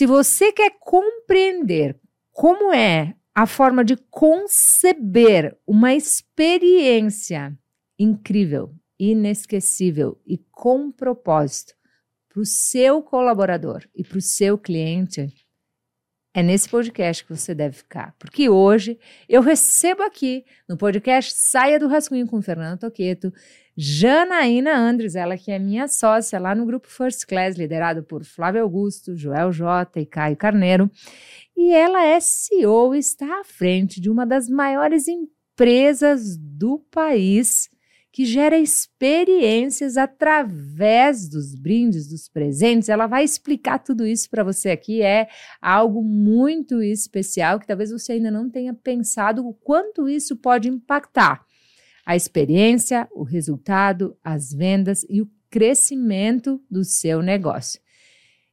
Se você quer compreender como é a forma de conceber uma experiência incrível, inesquecível e com propósito para o seu colaborador e para o seu cliente, é nesse podcast que você deve ficar. Porque hoje eu recebo aqui no podcast Saia do Rascunho com Fernando Toqueto, Janaína Andres, ela que é minha sócia lá no grupo First Class, liderado por Flávio Augusto, Joel Jota e Caio Carneiro. E ela é CEO e está à frente de uma das maiores empresas do país que gera experiências através dos brindes, dos presentes. Ela vai explicar tudo isso para você aqui. É algo muito especial que talvez você ainda não tenha pensado o quanto isso pode impactar a experiência, o resultado, as vendas e o crescimento do seu negócio.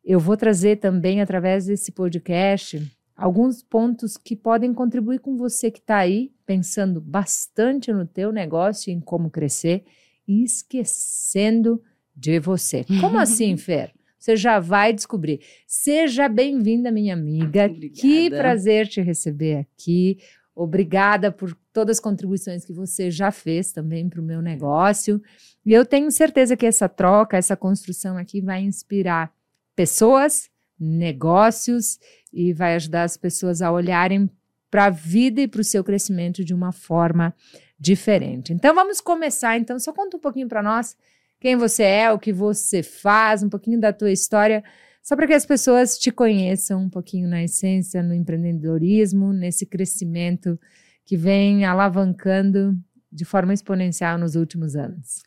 Eu vou trazer também através desse podcast alguns pontos que podem contribuir com você que está aí pensando bastante no teu negócio e em como crescer e esquecendo de você. Como assim, Fer? Você já vai descobrir. Seja bem-vinda, minha amiga. Obrigada. Que prazer te receber aqui. Obrigada por todas as contribuições que você já fez também para o meu negócio. E eu tenho certeza que essa troca, essa construção aqui vai inspirar pessoas, negócios e vai ajudar as pessoas a olharem para a vida e para o seu crescimento de uma forma diferente. Então vamos começar. Então só conta um pouquinho para nós quem você é, o que você faz, um pouquinho da tua história, só para que as pessoas te conheçam um pouquinho na essência, no empreendedorismo, nesse crescimento que vem alavancando de forma exponencial nos últimos anos.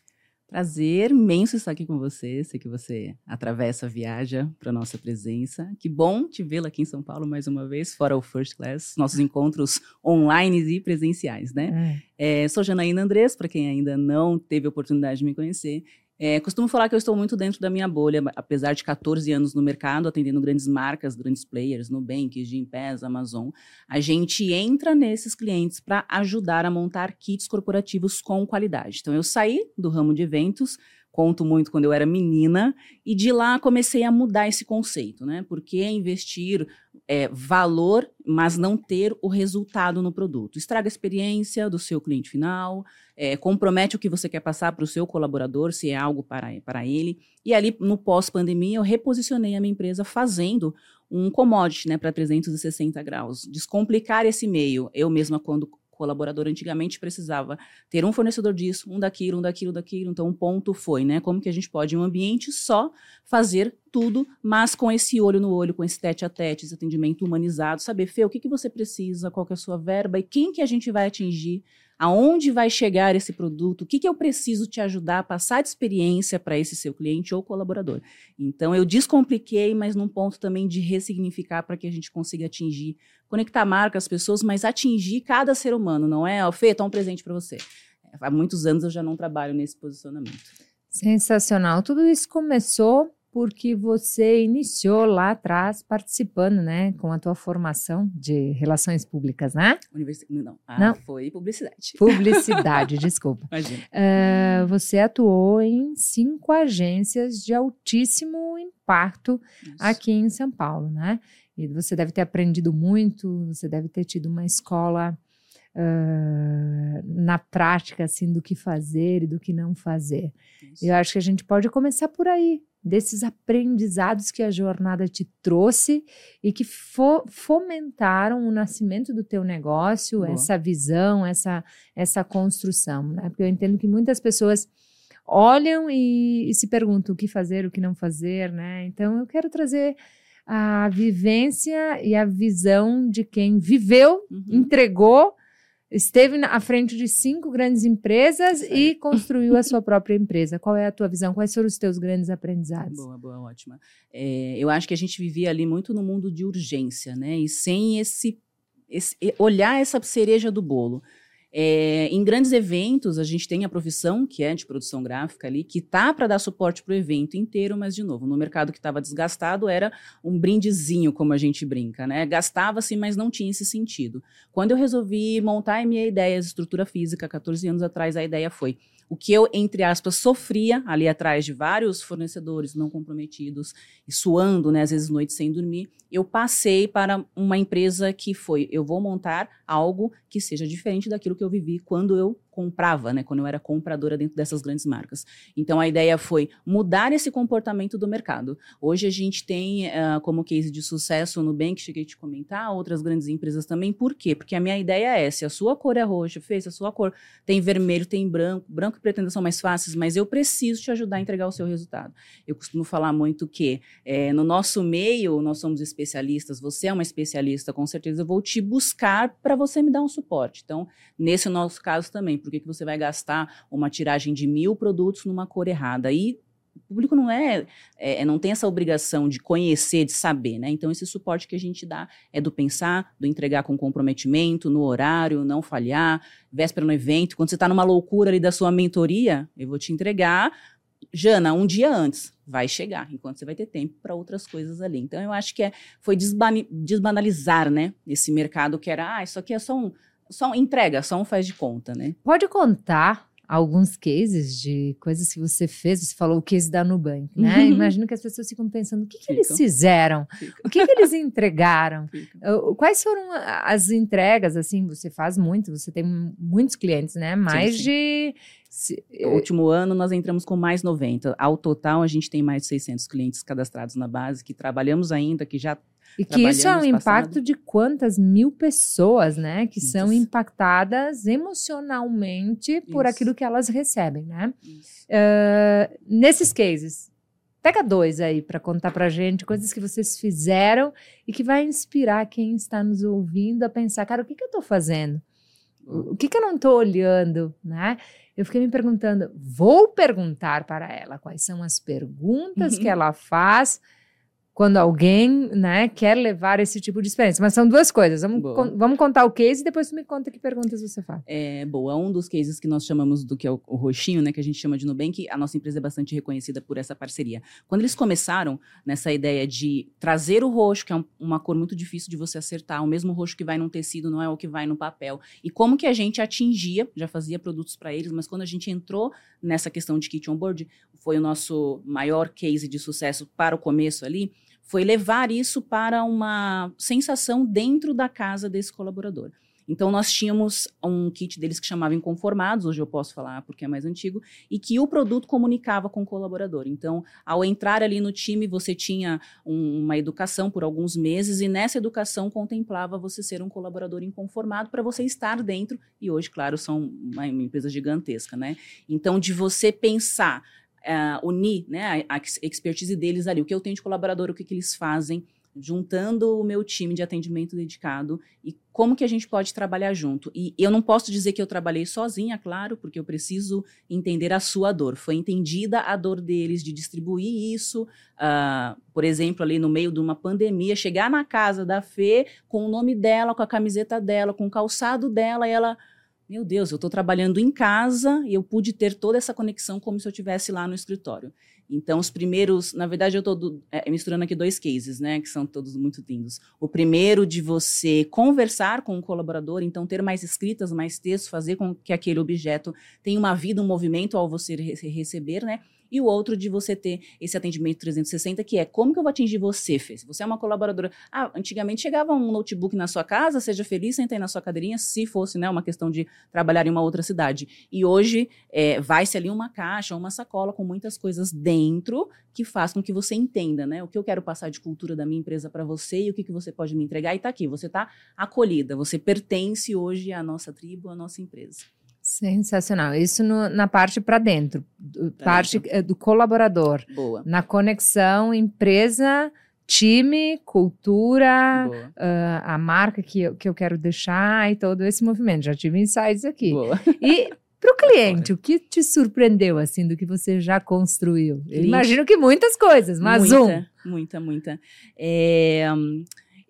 Prazer imenso estar aqui com você. Sei que você atravessa, viaja para nossa presença. Que bom te vê-la aqui em São Paulo mais uma vez, fora o First Class, nossos encontros online e presenciais, né? É. É, sou Janaína Andrés, para quem ainda não teve a oportunidade de me conhecer. É, costumo falar que eu estou muito dentro da minha bolha, apesar de 14 anos no mercado, atendendo grandes marcas, grandes players, Nubank, Gimpass, Amazon. A gente entra nesses clientes para ajudar a montar kits corporativos com qualidade. Então, eu saí do ramo de eventos, conto muito quando eu era menina, e de lá comecei a mudar esse conceito, né? Porque investir é, valor, mas não ter o resultado no produto. Estraga a experiência do seu cliente final, é, compromete o que você quer passar para o seu colaborador, se é algo para, para ele. E ali, no pós-pandemia, eu reposicionei a minha empresa fazendo um commodity né, para 360 graus. Descomplicar esse meio. Eu mesma, quando colaborador antigamente precisava ter um fornecedor disso, um daquilo, um daquilo, daquilo. Então, um ponto foi, né? Como que a gente pode, em um ambiente só, fazer tudo, mas com esse olho no olho, com esse tete a tete, esse atendimento humanizado, saber, Fê, o que, que você precisa, qual que é a sua verba e quem que a gente vai atingir aonde vai chegar esse produto, o que, que eu preciso te ajudar a passar de experiência para esse seu cliente ou colaborador. Então, eu descompliquei, mas num ponto também de ressignificar para que a gente consiga atingir, conectar marcas, pessoas, mas atingir cada ser humano, não é? Fê, tá um presente para você. Há muitos anos eu já não trabalho nesse posicionamento. Sensacional. Tudo isso começou porque você iniciou lá atrás participando, né, com a tua formação de relações públicas, né? Universi não, ah, não, foi publicidade. Publicidade, desculpa. Imagina. Uh, você atuou em cinco agências de altíssimo impacto Isso. aqui em São Paulo, né? E você deve ter aprendido muito, você deve ter tido uma escola uh, na prática, assim, do que fazer e do que não fazer. Isso. Eu acho que a gente pode começar por aí, desses aprendizados que a jornada te trouxe e que fo fomentaram o nascimento do teu negócio, Boa. essa visão, essa, essa construção, né? Porque eu entendo que muitas pessoas olham e, e se perguntam o que fazer, o que não fazer, né? Então eu quero trazer a vivência e a visão de quem viveu, uhum. entregou esteve à frente de cinco grandes empresas e construiu a sua própria empresa. Qual é a tua visão? Quais foram os teus grandes aprendizados? Boa, boa, ótima. É, eu acho que a gente vivia ali muito no mundo de urgência, né? E sem esse, esse olhar essa cereja do bolo. É, em grandes eventos, a gente tem a profissão, que é de produção gráfica ali, que tá para dar suporte para o evento inteiro, mas, de novo, no mercado que estava desgastado, era um brindezinho, como a gente brinca, né? Gastava-se, mas não tinha esse sentido. Quando eu resolvi montar a minha ideia de estrutura física, 14 anos atrás, a ideia foi: o que eu, entre aspas, sofria ali atrás de vários fornecedores não comprometidos e suando, né, às vezes noites sem dormir, eu passei para uma empresa que foi, eu vou montar algo que seja diferente daquilo que eu vivi quando eu comprava, né, quando eu era compradora dentro dessas grandes marcas. Então a ideia foi mudar esse comportamento do mercado. Hoje a gente tem uh, como case de sucesso no Nubank, cheguei a te comentar, outras grandes empresas também. Por quê? Porque a minha ideia é, se a sua cor é roxa, fez, a sua cor tem vermelho, tem branco, branco e preto são mais fáceis, mas eu preciso te ajudar a entregar o seu resultado. Eu costumo falar muito que é, no nosso meio, nós somos especialistas, você é uma especialista, com certeza eu vou te buscar para você me dar um suporte. Então, nesse nosso caso também, por que, que você vai gastar uma tiragem de mil produtos numa cor errada? E o público não é, é, não tem essa obrigação de conhecer, de saber, né? Então esse suporte que a gente dá é do pensar, do entregar com comprometimento, no horário, não falhar, véspera no evento, quando você está numa loucura ali da sua mentoria, eu vou te entregar, Jana, um dia antes, vai chegar, enquanto você vai ter tempo para outras coisas ali. Então eu acho que é, foi desbanalizar, né? Esse mercado que era, ah, isso aqui é só um só entrega, só um faz de conta, né? Pode contar alguns cases de coisas que você fez, você falou o case da Nubank, né? Uhum. Imagino que as pessoas ficam pensando, o que, que eles fizeram? O que, que eles entregaram? Quais foram as entregas, assim, você faz muito, você tem muitos clientes, né? Mais sim, sim. de... Se, no último ano, nós entramos com mais 90. Ao total, a gente tem mais de 600 clientes cadastrados na base, que trabalhamos ainda, que já e que isso é um impacto de quantas mil pessoas, né? Que são impactadas emocionalmente por isso. aquilo que elas recebem, né? Uh, nesses cases, pega dois aí para contar para gente coisas que vocês fizeram e que vai inspirar quem está nos ouvindo a pensar, cara, o que, que eu estou fazendo? O que, que eu não estou olhando, né? Eu fiquei me perguntando, vou perguntar para ela quais são as perguntas que ela faz quando alguém né, quer levar esse tipo de experiência. Mas são duas coisas. Vamos, con vamos contar o case e depois tu me conta que perguntas você faz. É, boa. Um dos cases que nós chamamos do que é o, o roxinho, né, que a gente chama de Nubank, a nossa empresa é bastante reconhecida por essa parceria. Quando eles começaram nessa ideia de trazer o roxo, que é um, uma cor muito difícil de você acertar, o mesmo roxo que vai num tecido não é o que vai no papel, e como que a gente atingia, já fazia produtos para eles, mas quando a gente entrou nessa questão de kit on board, foi o nosso maior case de sucesso para o começo ali, foi levar isso para uma sensação dentro da casa desse colaborador. Então, nós tínhamos um kit deles que chamava Inconformados, hoje eu posso falar porque é mais antigo, e que o produto comunicava com o colaborador. Então, ao entrar ali no time, você tinha um, uma educação por alguns meses, e nessa educação contemplava você ser um colaborador inconformado para você estar dentro, e hoje, claro, são uma, uma empresa gigantesca, né? Então, de você pensar uh, unir né, a, a, expertise deles ali, o que eu tenho de colaborador, o que, que eles fazem, juntando o meu time de atendimento dedicado e como que a gente pode trabalhar junto. E eu não posso dizer que eu trabalhei sozinha, claro, porque eu preciso entender a sua dor. Foi entendida a dor deles de distribuir isso, uh, por exemplo, ali no meio de uma pandemia, chegar na casa da Fê com o nome dela, com a camiseta dela, com o calçado dela, e ela meu Deus, eu estou trabalhando em casa e eu pude ter toda essa conexão como se eu estivesse lá no escritório. Então, os primeiros, na verdade, eu estou é, misturando aqui dois cases, né, que são todos muito lindos. O primeiro de você conversar com o colaborador, então ter mais escritas, mais textos, fazer com que aquele objeto tenha uma vida, um movimento ao você receber, né? E o outro de você ter esse atendimento 360, que é como que eu vou atingir você, Fê? Se você é uma colaboradora. Ah, antigamente chegava um notebook na sua casa, seja feliz, senta aí na sua cadeirinha, se fosse né, uma questão de trabalhar em uma outra cidade. E hoje é, vai-se ali uma caixa, uma sacola com muitas coisas dentro que faz com que você entenda, né? O que eu quero passar de cultura da minha empresa para você e o que, que você pode me entregar. E está aqui, você está acolhida, você pertence hoje à nossa tribo, à nossa empresa. Sensacional. Isso no, na parte para dentro, pra parte dentro. Eh, do colaborador. Boa. Na conexão empresa, time, cultura, uh, a marca que eu, que eu quero deixar e todo esse movimento. Já tive insights aqui. Boa. E para o cliente, o que te surpreendeu assim do que você já construiu? Eu imagino que muitas coisas, mas muita, um. Muita, muita. É,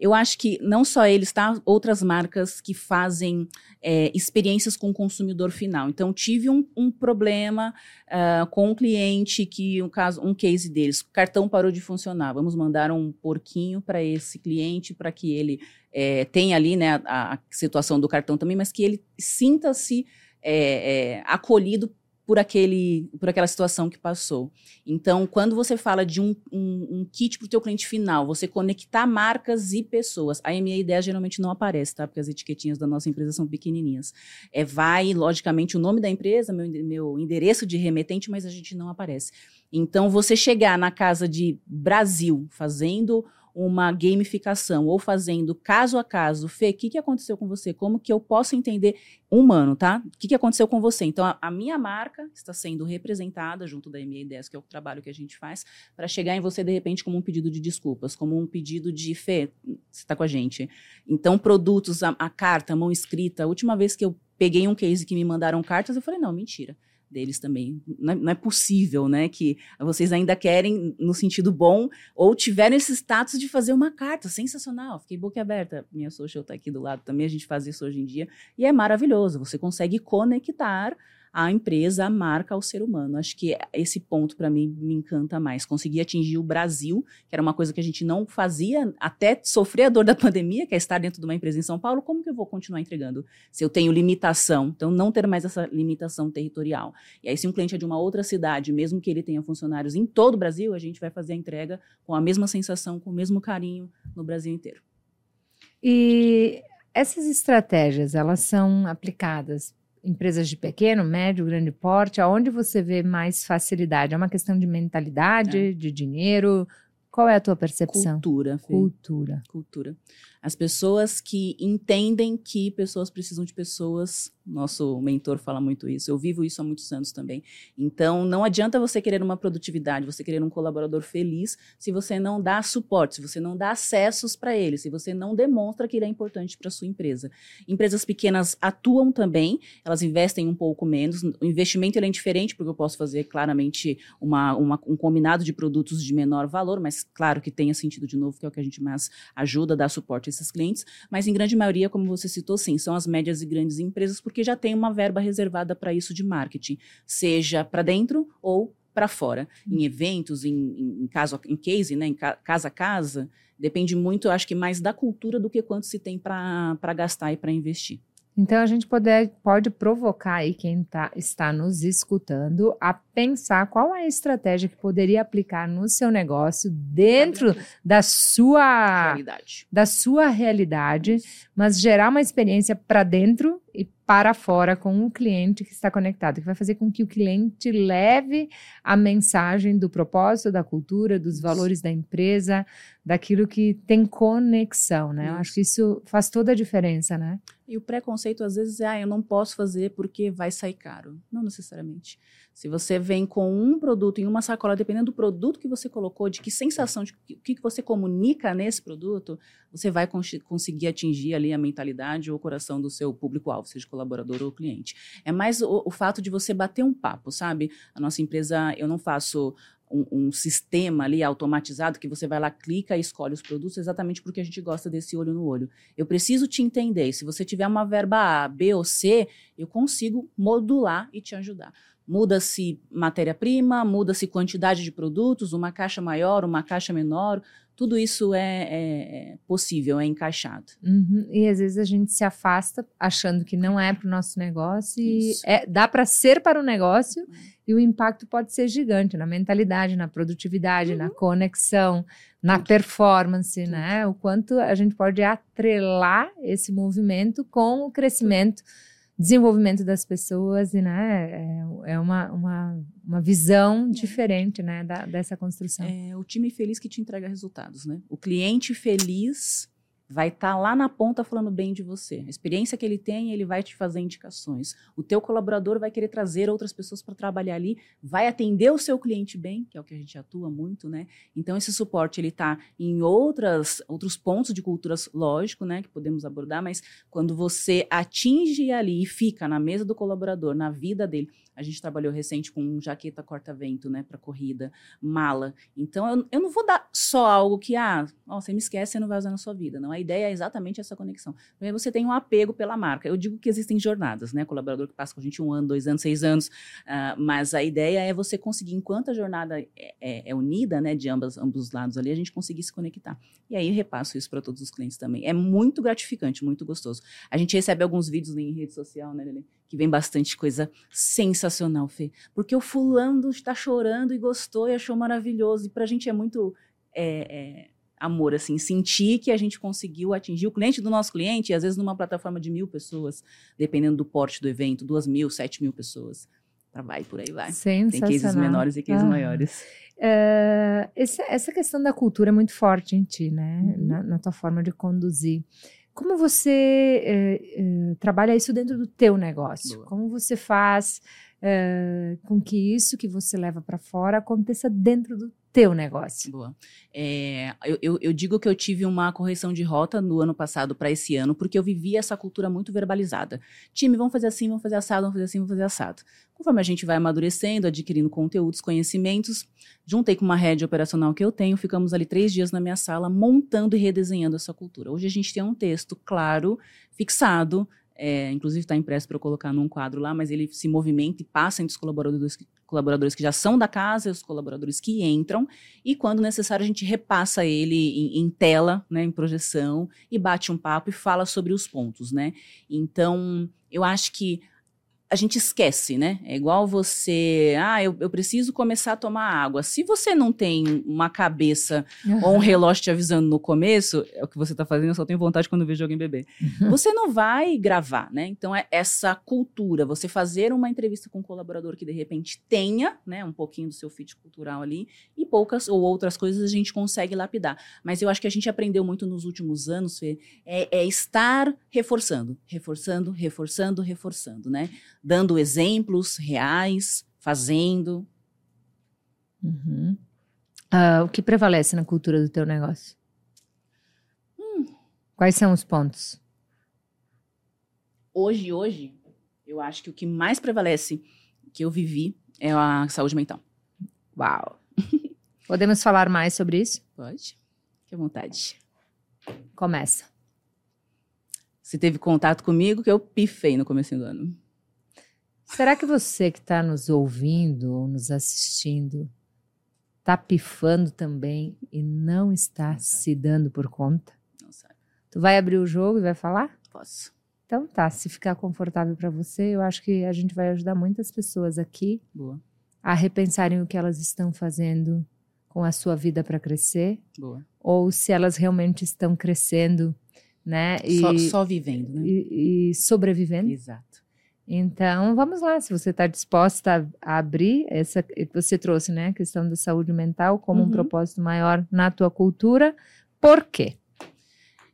eu acho que não só eles, tá? Outras marcas que fazem é, experiências com o consumidor final. Então, tive um, um problema uh, com um cliente que, um caso, um case deles, o cartão parou de funcionar. Vamos mandar um porquinho para esse cliente para que ele é, tenha ali né, a, a, situação do cartão também, mas que ele sinta-se é, é, acolhido por, aquele, por aquela situação que passou. Então, quando você fala de um, um, um kit para o teu cliente final, você conectar marcas e pessoas, a MA10 geralmente não aparece, tá? Porque as etiquetinhas da nossa empresa são pequenininhas. É, vai, logicamente, o nome da empresa, meu, meu endereço de remetente, mas a gente não aparece. Então, você chegar na casa de Brasil fazendo uma gamificação ou fazendo caso a caso, Fê, o que, que aconteceu com você? Como que eu posso entender humano, tá? O que, que aconteceu com você? Então, a, a minha marca está sendo representada junto da MA10, que é o trabalho que a gente faz, para chegar em você, de repente, como um pedido de desculpas, como um pedido de Fê, você está com a gente. Então, produtos, a, a carta, a mão escrita. A última vez que eu peguei um case que me mandaram cartas, eu falei, não, mentira deles também. Não é, não é, possível, né, que vocês ainda querem no sentido bom ou tiveram esse status de fazer uma carta sensacional. Fiquei boca aberta. Minha social está aqui do lado também, a gente faz isso hoje em dia e é maravilhoso. Você consegue conectar a empresa, a marca ao ser humano. Acho que esse ponto para mim me encanta mais. Conseguir atingir o Brasil, que era uma coisa que a gente não fazia até sofrer a dor da pandemia, que é estar dentro de uma empresa em São Paulo. Como que eu vou continuar entregando se eu tenho limitação? Então, não ter mais essa limitação territorial. E aí, se um cliente é de uma outra cidade, mesmo que ele tenha funcionários em todo o Brasil, a gente vai fazer a entrega com a mesma sensação, com o mesmo carinho no Brasil inteiro. E essas estratégias, elas são aplicadas empresas de pequeno, médio, grande porte, aonde você vê mais facilidade? É uma questão de mentalidade, é. de dinheiro? Qual é a tua percepção? Cultura. Fê. Cultura. Cultura. As pessoas que entendem que pessoas precisam de pessoas, nosso mentor fala muito isso, eu vivo isso há muitos anos também. Então, não adianta você querer uma produtividade, você querer um colaborador feliz, se você não dá suporte, se você não dá acessos para ele, se você não demonstra que ele é importante para sua empresa. Empresas pequenas atuam também, elas investem um pouco menos. O investimento é diferente, porque eu posso fazer claramente uma, uma, um combinado de produtos de menor valor, mas claro que tenha sentido de novo, que é o que a gente mais ajuda, dá suporte esses clientes, mas em grande maioria, como você citou, sim, são as médias e grandes empresas, porque já tem uma verba reservada para isso de marketing, seja para dentro ou para fora, em uhum. eventos, em, em, em, caso, em case, né, em ca, casa a casa, depende muito, eu acho que mais da cultura do que quanto se tem para gastar e para investir. Então a gente pode, pode provocar aí quem tá, está nos escutando a pensar qual é a estratégia que poderia aplicar no seu negócio dentro da sua realidade, da sua realidade mas gerar uma experiência para dentro e para fora com o cliente que está conectado, que vai fazer com que o cliente leve a mensagem do propósito, da cultura, dos valores da empresa, daquilo que tem conexão, né? Eu acho que isso faz toda a diferença, né? E o preconceito às vezes é, ah, eu não posso fazer porque vai sair caro. Não necessariamente. Se você vem com um produto em uma sacola, dependendo do produto que você colocou, de que sensação, de o que, que você comunica nesse produto, você vai cons conseguir atingir ali a mentalidade ou o coração do seu público-alvo, seja colaborador ou cliente. É mais o, o fato de você bater um papo, sabe? A nossa empresa, eu não faço um, um, sistema ali automatizado que você vai lá, clica e escolhe os produtos exatamente porque a gente gosta desse olho no olho. Eu preciso te entender. Se você tiver uma verba A, B ou C, eu consigo modular e te ajudar. Muda-se matéria-prima, muda-se quantidade de produtos, uma caixa maior, uma caixa menor, tudo isso é, é, é possível, é encaixado. Uhum. E às vezes a gente se afasta achando que não é para o nosso negócio e é, dá para ser para o negócio e o impacto pode ser gigante na mentalidade, na produtividade, uhum. na conexão, na Tudo. performance, Tudo. né? O quanto a gente pode atrelar esse movimento com o crescimento. Tudo desenvolvimento das pessoas e né é, é uma, uma, uma visão é. diferente né da, dessa construção é o time feliz que te entrega resultados né o cliente feliz vai estar tá lá na ponta falando bem de você. A experiência que ele tem, ele vai te fazer indicações. O teu colaborador vai querer trazer outras pessoas para trabalhar ali, vai atender o seu cliente bem, que é o que a gente atua muito, né? Então esse suporte ele está em outras outros pontos de culturas, lógico, né, que podemos abordar, mas quando você atinge ali e fica na mesa do colaborador, na vida dele, a gente trabalhou recente com jaqueta corta-vento, né, para corrida, mala. Então eu, eu não vou dar só algo que ah, ó, você me esquece, você não vai usar na sua vida, não é ideia é exatamente essa conexão. Primeiro, você tem um apego pela marca. Eu digo que existem jornadas, né? Colaborador que passa com a gente um ano, dois anos, seis anos, uh, mas a ideia é você conseguir, enquanto a jornada é, é, é, unida, né, de ambas, ambos os lados ali, a gente conseguir se conectar. E aí repasso isso para todos os clientes também. É muito gratificante, muito gostoso. A gente recebe alguns vídeos em rede social, né, Lili? Que vem bastante coisa sensacional, Fê. Porque o fulano está chorando e gostou e achou maravilhoso. E para a gente é muito é, é, amor, assim, sentir que a gente conseguiu atingir o cliente do nosso cliente, às vezes numa plataforma de mil pessoas, dependendo do porte do evento, duas mil, sete mil pessoas. Vai por aí, vai. Tem cases menores e cases ah. maiores. Uh, essa, essa questão da cultura é muito forte em ti, né? Uhum. Na, na, tua forma de conduzir. Como você uh, uh, trabalha isso dentro do teu negócio? Boa. Como você faz com que isso que você leva para fora aconteça dentro do teu negócio? Boa. É, eu, eu, eu, digo que eu tive uma correção de rota no ano passado para esse ano, porque eu vivi essa cultura muito verbalizada. Time, vamos fazer assim, vamos fazer assado, vamos fazer assim, vamos fazer assado. Conforme a gente vai amadurecendo, adquirindo conteúdos, conhecimentos, juntei com uma rede operacional que eu tenho, ficamos ali três dias na minha sala montando e redesenhando essa cultura. Hoje a gente tem um texto claro, fixado, é, inclusive está impresso para eu colocar num quadro lá, mas ele se movimenta e passa entre os colaboradores, colaboradores que já são da casa e os colaboradores que entram, e quando necessário a gente repassa ele em, em, tela, né, em projeção, e bate um papo e fala sobre os pontos, né? Então, eu acho que a gente esquece, né? É igual você, ah, eu, eu, preciso começar a tomar água. Se você não tem uma cabeça uhum. ou um relógio te avisando no começo, é o que você está fazendo, eu só tenho vontade quando vejo alguém beber. Uhum. Você não vai gravar, né? Então é essa cultura, você fazer uma entrevista com um colaborador que de repente tenha, né, um pouquinho do seu fit cultural ali e poucas ou outras coisas a gente consegue lapidar. Mas eu acho que a gente aprendeu muito nos últimos anos, Fê, é, é estar reforçando, reforçando, reforçando, reforçando, né? Dando exemplos reais, fazendo. Uhum. Uh, o que prevalece na cultura do teu negócio? Hum. Quais são os pontos? Hoje, hoje, eu acho que o que mais prevalece que eu vivi é a saúde mental. Uau! Podemos falar mais sobre isso? Pode. Fique à vontade. Começa. Você teve contato comigo que eu pifei no começo do ano. Será que você que está nos ouvindo ou nos assistindo está pifando também e não está se dando por conta? Não sabe. Tu vai abrir o jogo e vai falar? Posso. Então tá, se ficar confortável para você, eu acho que a gente vai ajudar muitas pessoas aqui Boa. a repensarem o que elas estão fazendo com a sua vida para crescer. Boa. Ou se elas realmente estão crescendo, né? E, só, só vivendo, né? E, e sobrevivendo. Exato. Então, vamos lá, se você está disposta a abrir essa que você trouxe, né, a questão da saúde mental como uhum. um propósito maior na tua cultura, por quê?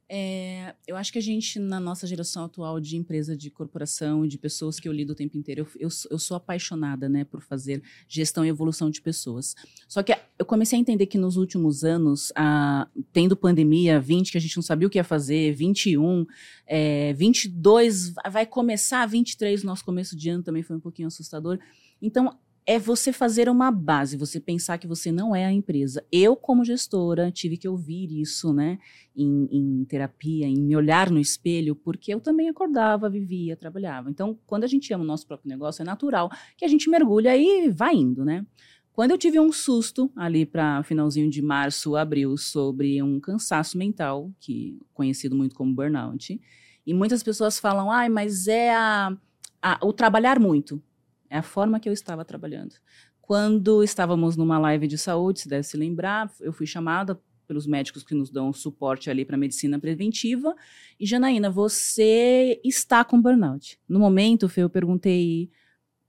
É, eu acho que a gente, na nossa geração atual de empresa, de corporação, de pessoas que eu lido o tempo inteiro, eu, eu, eu, sou apaixonada né, por fazer gestão e evolução de pessoas. Só que eu comecei a entender que nos últimos anos, a, tendo pandemia, 20, que a gente não sabia o que ia fazer, 21, é, 22, vai começar, 23, nosso começo de ano também foi um pouquinho assustador. Então, é você fazer uma base, você pensar que você não é a empresa. Eu, como gestora, tive que ouvir isso, né, em, em, terapia, em me olhar no espelho, porque eu também acordava, vivia, trabalhava. Então, quando a gente ama o nosso próprio negócio, é natural que a gente mergulha e vai indo, né? Quando eu tive um susto ali para finalzinho de março, abril, sobre um cansaço mental, que conhecido muito como burnout, e muitas pessoas falam, ai, mas é a, a, o trabalhar muito. É a forma que eu estava trabalhando. Quando estávamos numa live de saúde, se deve se lembrar, eu fui chamada pelos médicos que nos dão suporte ali para medicina preventiva. E Janaína, você está com burnout. No momento, Fê, eu perguntei,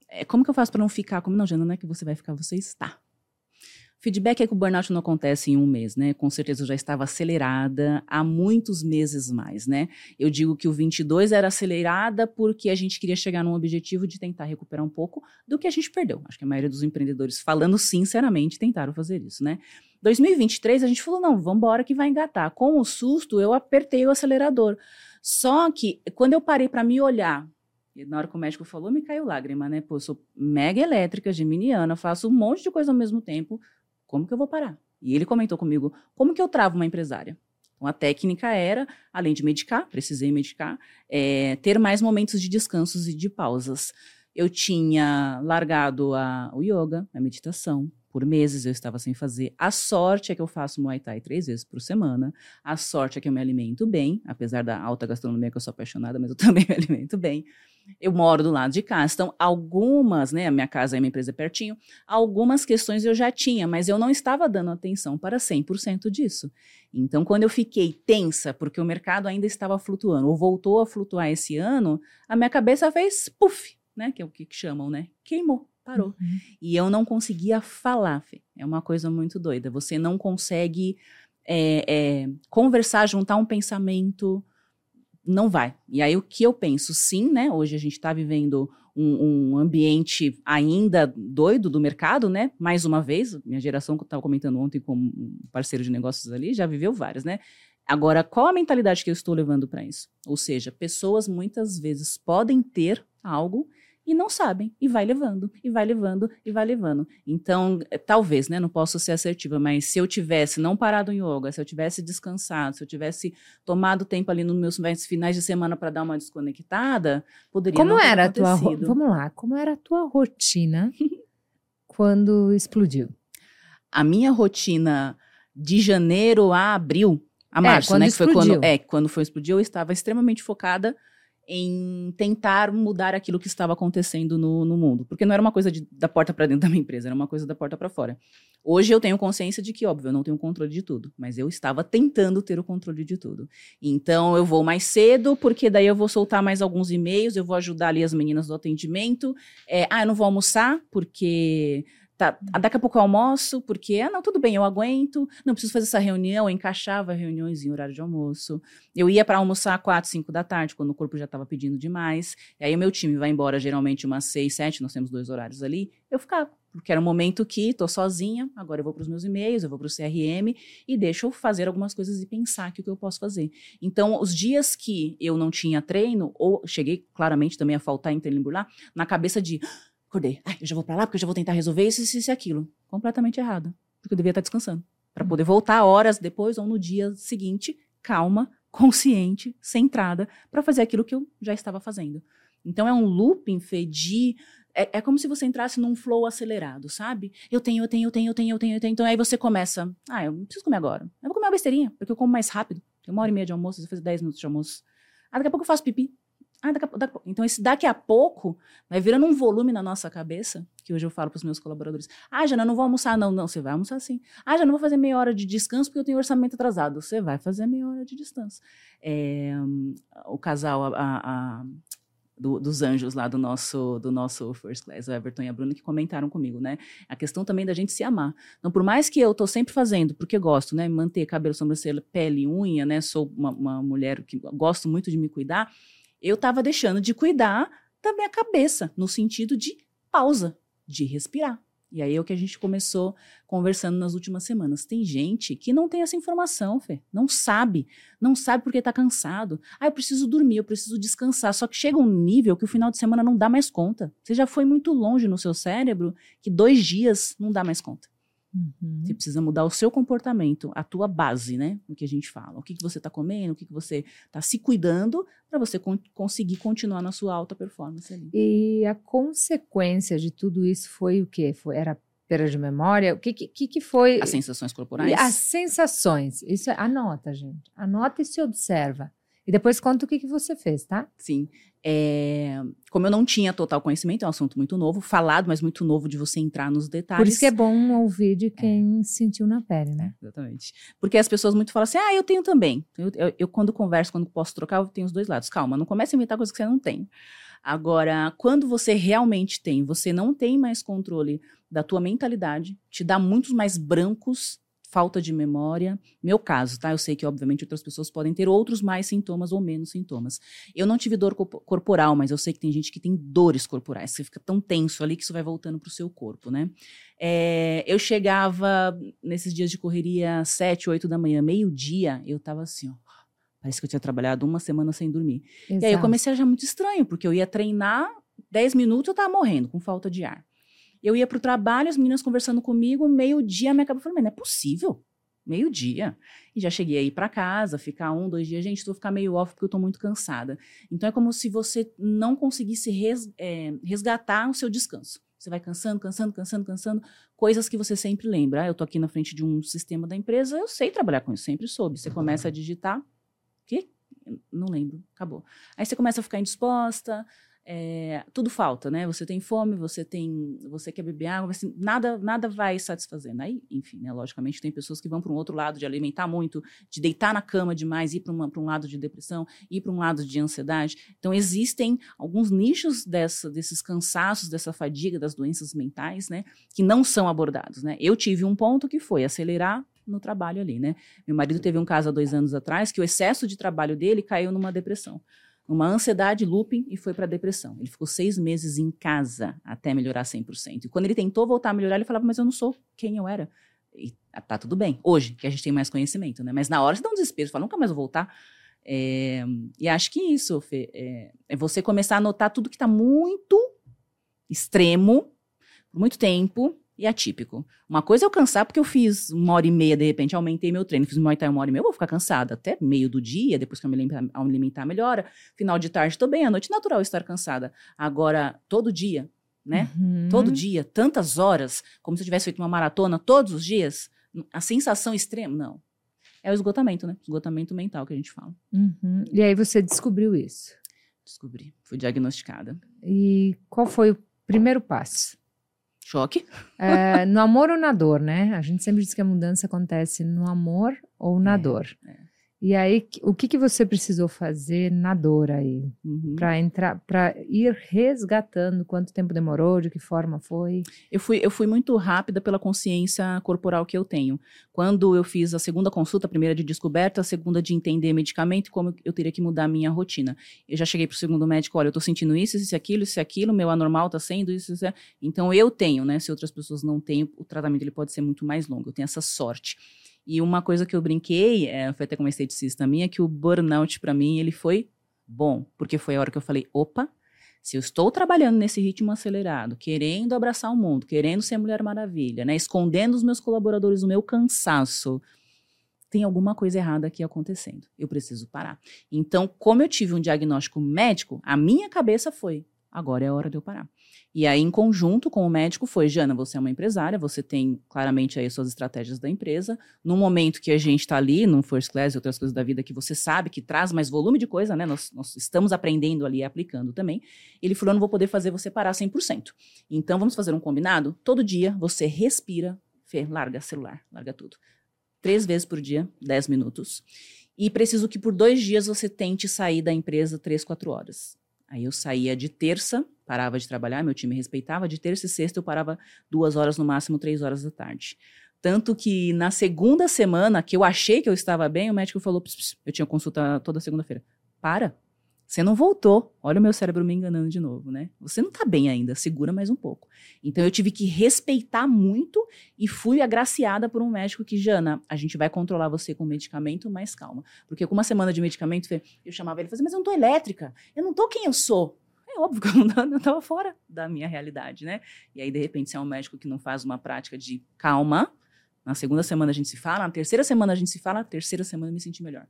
é, como que eu faço para não ficar? Como não, Jana, não é que você vai ficar, você está. Feedback é que o burnout não acontece em um mês, né? Com certeza eu já estava acelerada há muitos meses mais, né? Eu digo que o 22 era acelerada porque a gente queria chegar num objetivo de tentar recuperar um pouco do que a gente perdeu. Acho que a maioria dos empreendedores, falando sinceramente, tentaram fazer isso, né? 2023 a gente falou, não, vamos embora que vai engatar. Com o susto, eu apertei o acelerador. Só que quando eu parei para me olhar na hora que o médico falou, me caiu lágrima, né? Pô, eu sou mega elétrica, geminiana, faço um monte de coisa ao mesmo tempo como que eu vou parar? E ele comentou comigo, como que eu travo uma empresária? Então, a técnica era, além de medicar, precisei medicar, é, ter mais momentos de descansos e de pausas. Eu tinha largado a, o yoga, a meditação, por meses eu estava sem fazer. A sorte é que eu faço Muay Thai três vezes por semana. A sorte é que eu me alimento bem, apesar da alta gastronomia que eu sou apaixonada, mas eu também me alimento bem. Eu moro do lado de casa. Então, algumas, né? A minha casa e a minha empresa é pertinho. Algumas questões eu já tinha, mas eu não estava dando atenção para 100% disso. Então, quando eu fiquei tensa, porque o mercado ainda estava flutuando, ou voltou a flutuar esse ano, a minha cabeça fez puff, né? Que é o que chamam, né? Queimou parou. Uhum. E eu não conseguia falar, Fê. É uma coisa muito doida. Você não consegue é, é, conversar, juntar um pensamento, não vai. E aí o que eu penso, sim, né? Hoje a gente está vivendo um, um, ambiente ainda doido do mercado, né? Mais uma vez, minha geração que estava comentando ontem com um parceiro de negócios ali, já viveu várias, né? Agora, qual a mentalidade que eu estou levando para isso? Ou seja, pessoas muitas vezes podem ter algo e não sabem, e vai levando, e vai levando, e vai levando. Então, eh, talvez, né, não posso ser assertiva, mas se eu tivesse não parado em yoga, se eu tivesse descansado, se eu tivesse tomado tempo ali nos meus finais de semana para dar uma desconectada, poderia como não era a tua Vamos lá, como era a tua rotina quando explodiu? A minha rotina de janeiro a abril, a é, março, né, que foi quando é, quando foi explodir, eu estava extremamente focada em tentar mudar aquilo que estava acontecendo no, no mundo. Porque não era uma coisa de, da porta para dentro da minha empresa, era uma coisa da porta para fora. Hoje eu tenho consciência de que, óbvio, eu não tenho controle de tudo, mas eu estava tentando ter o controle de tudo. Então eu vou mais cedo, porque daí eu vou soltar mais alguns e-mails, eu vou ajudar ali as meninas do atendimento. É, ah, eu não vou almoçar, porque Tá, daqui a pouco eu almoço, porque, ah, não, tudo bem, eu aguento, não preciso fazer essa reunião, eu encaixava reuniões em horário de almoço. Eu ia para almoçar quatro, cinco da tarde, quando o corpo já estava pedindo demais. E aí o meu time vai embora geralmente umas seis, sete, nós temos dois horários ali. Eu ficava, porque era um momento que estou sozinha, agora eu vou para os meus e-mails, eu vou para o CRM e deixo eu fazer algumas coisas e pensar que o que eu posso fazer. Então, os dias que eu não tinha treino, ou cheguei claramente também a faltar em treino lá, na cabeça de Acordei. Ai, eu já vou para lá porque eu já vou tentar resolver isso, isso, isso e aquilo. Completamente errado. Porque eu devia estar descansando. Para poder voltar horas depois ou no dia seguinte, calma, consciente, centrada, para fazer aquilo que eu já estava fazendo. Então é um looping, Fê, de. É, é, como se você entrasse num flow acelerado, sabe? Eu tenho, eu tenho, eu tenho, eu tenho, eu tenho, eu tenho. Então aí você começa. Ah, eu não preciso comer agora. Eu vou comer uma besteirinha, porque eu como mais rápido. Tem uma hora e meia de almoço, você faz 10 minutos de almoço. Ah, daqui a pouco eu faço pipi. Ah, daqui a, daqui a, então, esse daqui a pouco vai virando um volume na nossa cabeça, que hoje eu falo para os meus colaboradores. Ah, Jana, não vou almoçar, não. Não, você vai almoçar sim. Ah, Jana, não vou fazer meia hora de descanso porque eu tenho orçamento atrasado. Você vai fazer meia hora de descanso. É, o casal, a, do, dos anjos lá do nosso, do nosso First Class, o Everton e a Bruna, que comentaram comigo, né? A questão também da gente se amar. Então, por mais que eu tô sempre fazendo, porque gosto, né? Manter cabelo, sobrancelha, pele, unha, né? Sou uma, uma mulher que gosto muito de me cuidar eu estava deixando de cuidar da minha cabeça, no sentido de pausa, de respirar. E aí é o que a gente começou conversando nas últimas semanas. Tem gente que não tem essa informação, Fê. Não sabe. Não sabe porque está cansado. Ah, eu preciso dormir, eu preciso descansar. Só que chega um nível que o final de semana não dá mais conta. Você já foi muito longe no seu cérebro que dois dias não dá mais conta. Uhum. Você precisa mudar o seu comportamento, a tua base, né? O que a gente fala. O que, que você está comendo, o que, que você está se cuidando para você con conseguir continuar na sua alta performance ali. E a consequência de tudo isso foi o quê? Foi, era perda de memória? O que, que, que foi? As sensações corporais? As sensações. Isso, é, anota, gente. Anota e se observa. E depois conta o que, que você fez, tá? Sim. É, como eu não tinha total conhecimento, é um assunto muito novo, falado, mas muito novo de você entrar nos detalhes. Por isso que é bom ouvir de quem é. sentiu na pele, né? É, exatamente. Porque as pessoas muito falam assim, ah, eu tenho também. Eu, eu, eu, quando converso, quando posso trocar, eu tenho os dois lados. Calma, não comece a inventar coisas que você não tem. Agora, quando você realmente tem, você não tem mais controle da tua mentalidade, te dá muitos mais brancos falta de memória. Meu caso, tá? Eu sei que, obviamente, outras pessoas podem ter outros mais sintomas ou menos sintomas. Eu não tive dor corporal, mas eu sei que tem gente que tem dores corporais. Você fica tão tenso ali que isso vai voltando para o seu corpo, né? É, eu chegava nesses dias de correria, sete, oito da manhã, meio-dia, eu tava assim, ó. Parece que eu tinha trabalhado uma semana sem dormir. Exato. E aí eu comecei a achar muito estranho, porque eu ia treinar, dez minutos eu tava morrendo, com falta de ar. Eu ia pro trabalho, as meninas conversando comigo, meio-dia, minha cabeça mas não é possível. meio-dia. E já cheguei aí para casa, ficar um, dois dias. Gente, estou ficar meio off porque eu estou muito cansada. Então é como se você não conseguisse res, é, resgatar o seu descanso. Você vai cansando, cansando, cansando, cansando. Coisas que você sempre lembra. Ah, eu estou aqui na frente de um sistema da empresa, eu sei trabalhar com isso, sempre soube. Você começa a digitar. O quê? Não lembro, acabou. Aí você começa a ficar indisposta, é, tudo falta, né? Você tem fome, você tem, você quer beber água, assim, nada, nada vai satisfazendo. Aí, enfim, né? Logicamente tem pessoas que vão para um outro lado de alimentar muito, de deitar na cama demais, ir para um lado de depressão, ir para um lado de ansiedade. Então existem alguns nichos dessa, desses cansaços, dessa fadiga, das doenças mentais, né? Que não são abordados, né? Eu tive um ponto que foi acelerar no trabalho ali, né? Meu marido teve um caso há dois anos atrás que o excesso de trabalho dele caiu numa depressão uma ansiedade looping e foi para depressão. Ele ficou seis meses em casa até melhorar 100%. E quando ele tentou voltar a melhorar, ele falava, mas eu não sou quem eu era. E tá tudo bem. Hoje, que a gente tem mais conhecimento, né? Mas na hora você dá um desespero, você fala, nunca mais vou voltar. É, e acho que isso, Fê, é, é você começar a notar tudo que está muito extremo, por muito tempo, e atípico. Uma coisa é eu cansar porque eu fiz uma hora e meia, de repente aumentei meu treino, fiz Muay Thai uma hora e meia, eu vou ficar cansada até meio do dia, depois que eu me alimentar, melhora. Final de tarde, tô bem, à noite natural estar cansada. Agora, todo dia, né? Uhum. Todo dia, tantas horas, como se eu tivesse feito uma maratona todos os dias, a sensação extrema, não. É o esgotamento, né? Esgotamento mental que a gente fala. Uhum. E aí você descobriu isso? Descobri, fui diagnosticada. E qual foi o primeiro passo? Choque. É, no amor ou na dor, né? A gente sempre diz que a mudança acontece no amor ou na é, dor. É. E aí, o que, que você precisou fazer na dor aí? Uhum. Para entrar, para ir resgatando quanto tempo demorou, de que forma foi? Eu fui, eu fui muito rápida pela consciência corporal que eu tenho. Quando eu fiz a segunda consulta, a primeira de descoberta, a segunda de entender medicamento e como eu teria que mudar a minha rotina. Eu já cheguei para o segundo médico, olha, eu tô sentindo isso, isso, aquilo, isso, aquilo, meu anormal tá sendo isso, isso, Então eu tenho, né? Se outras pessoas não têm, o tratamento ele pode ser muito mais longo. Eu tenho essa sorte. E uma coisa que eu brinquei, é, foi até com uma esteticista minha, que o burnout para mim ele foi bom, porque foi a hora que eu falei, opa, se eu estou trabalhando nesse ritmo acelerado, querendo abraçar o mundo, querendo ser Mulher Maravilha, né, escondendo os meus colaboradores o meu cansaço, tem alguma coisa errada aqui acontecendo. Eu preciso parar. Então, como eu tive um diagnóstico médico, a minha cabeça foi: agora é a hora de eu parar. E aí, em conjunto com o médico, foi: Jana, você é uma empresária, você tem claramente aí suas estratégias da empresa. No momento que a gente está ali, no First Class e outras coisas da vida que você sabe que traz mais volume de coisa, né? Nós, nós estamos aprendendo ali e aplicando também. Ele falou: não vou poder fazer você parar 100%. Então, vamos fazer um combinado? Todo dia você respira, Fê, larga celular, larga tudo. Três vezes por dia, 10 minutos. E preciso que por dois dias você tente sair da empresa três, quatro horas. Aí eu saía de terça, parava de trabalhar, meu time respeitava, de terça e sexta eu parava duas horas, no máximo três horas da tarde. Tanto que na segunda semana que eu achei que eu estava bem, o médico falou: eu tinha consulta toda segunda-feira. Para, você não voltou. Olha o meu cérebro me enganando de novo, né? Você não tá bem ainda, segura mais um pouco. Então eu tive que respeitar muito e fui agraciada por um médico que, Jana, a gente vai controlar você com medicamento, mas calma. Porque com uma semana de medicamento, eu chamava ele e falei, mas eu não tô elétrica, eu não tô quem eu sou. É óbvio que eu não tava fora da minha realidade, né? E aí, de repente, se é um médico que não faz uma prática de calma, na segunda semana a gente se fala, na terceira semana a gente se fala, na terceira semana eu me senti melhor.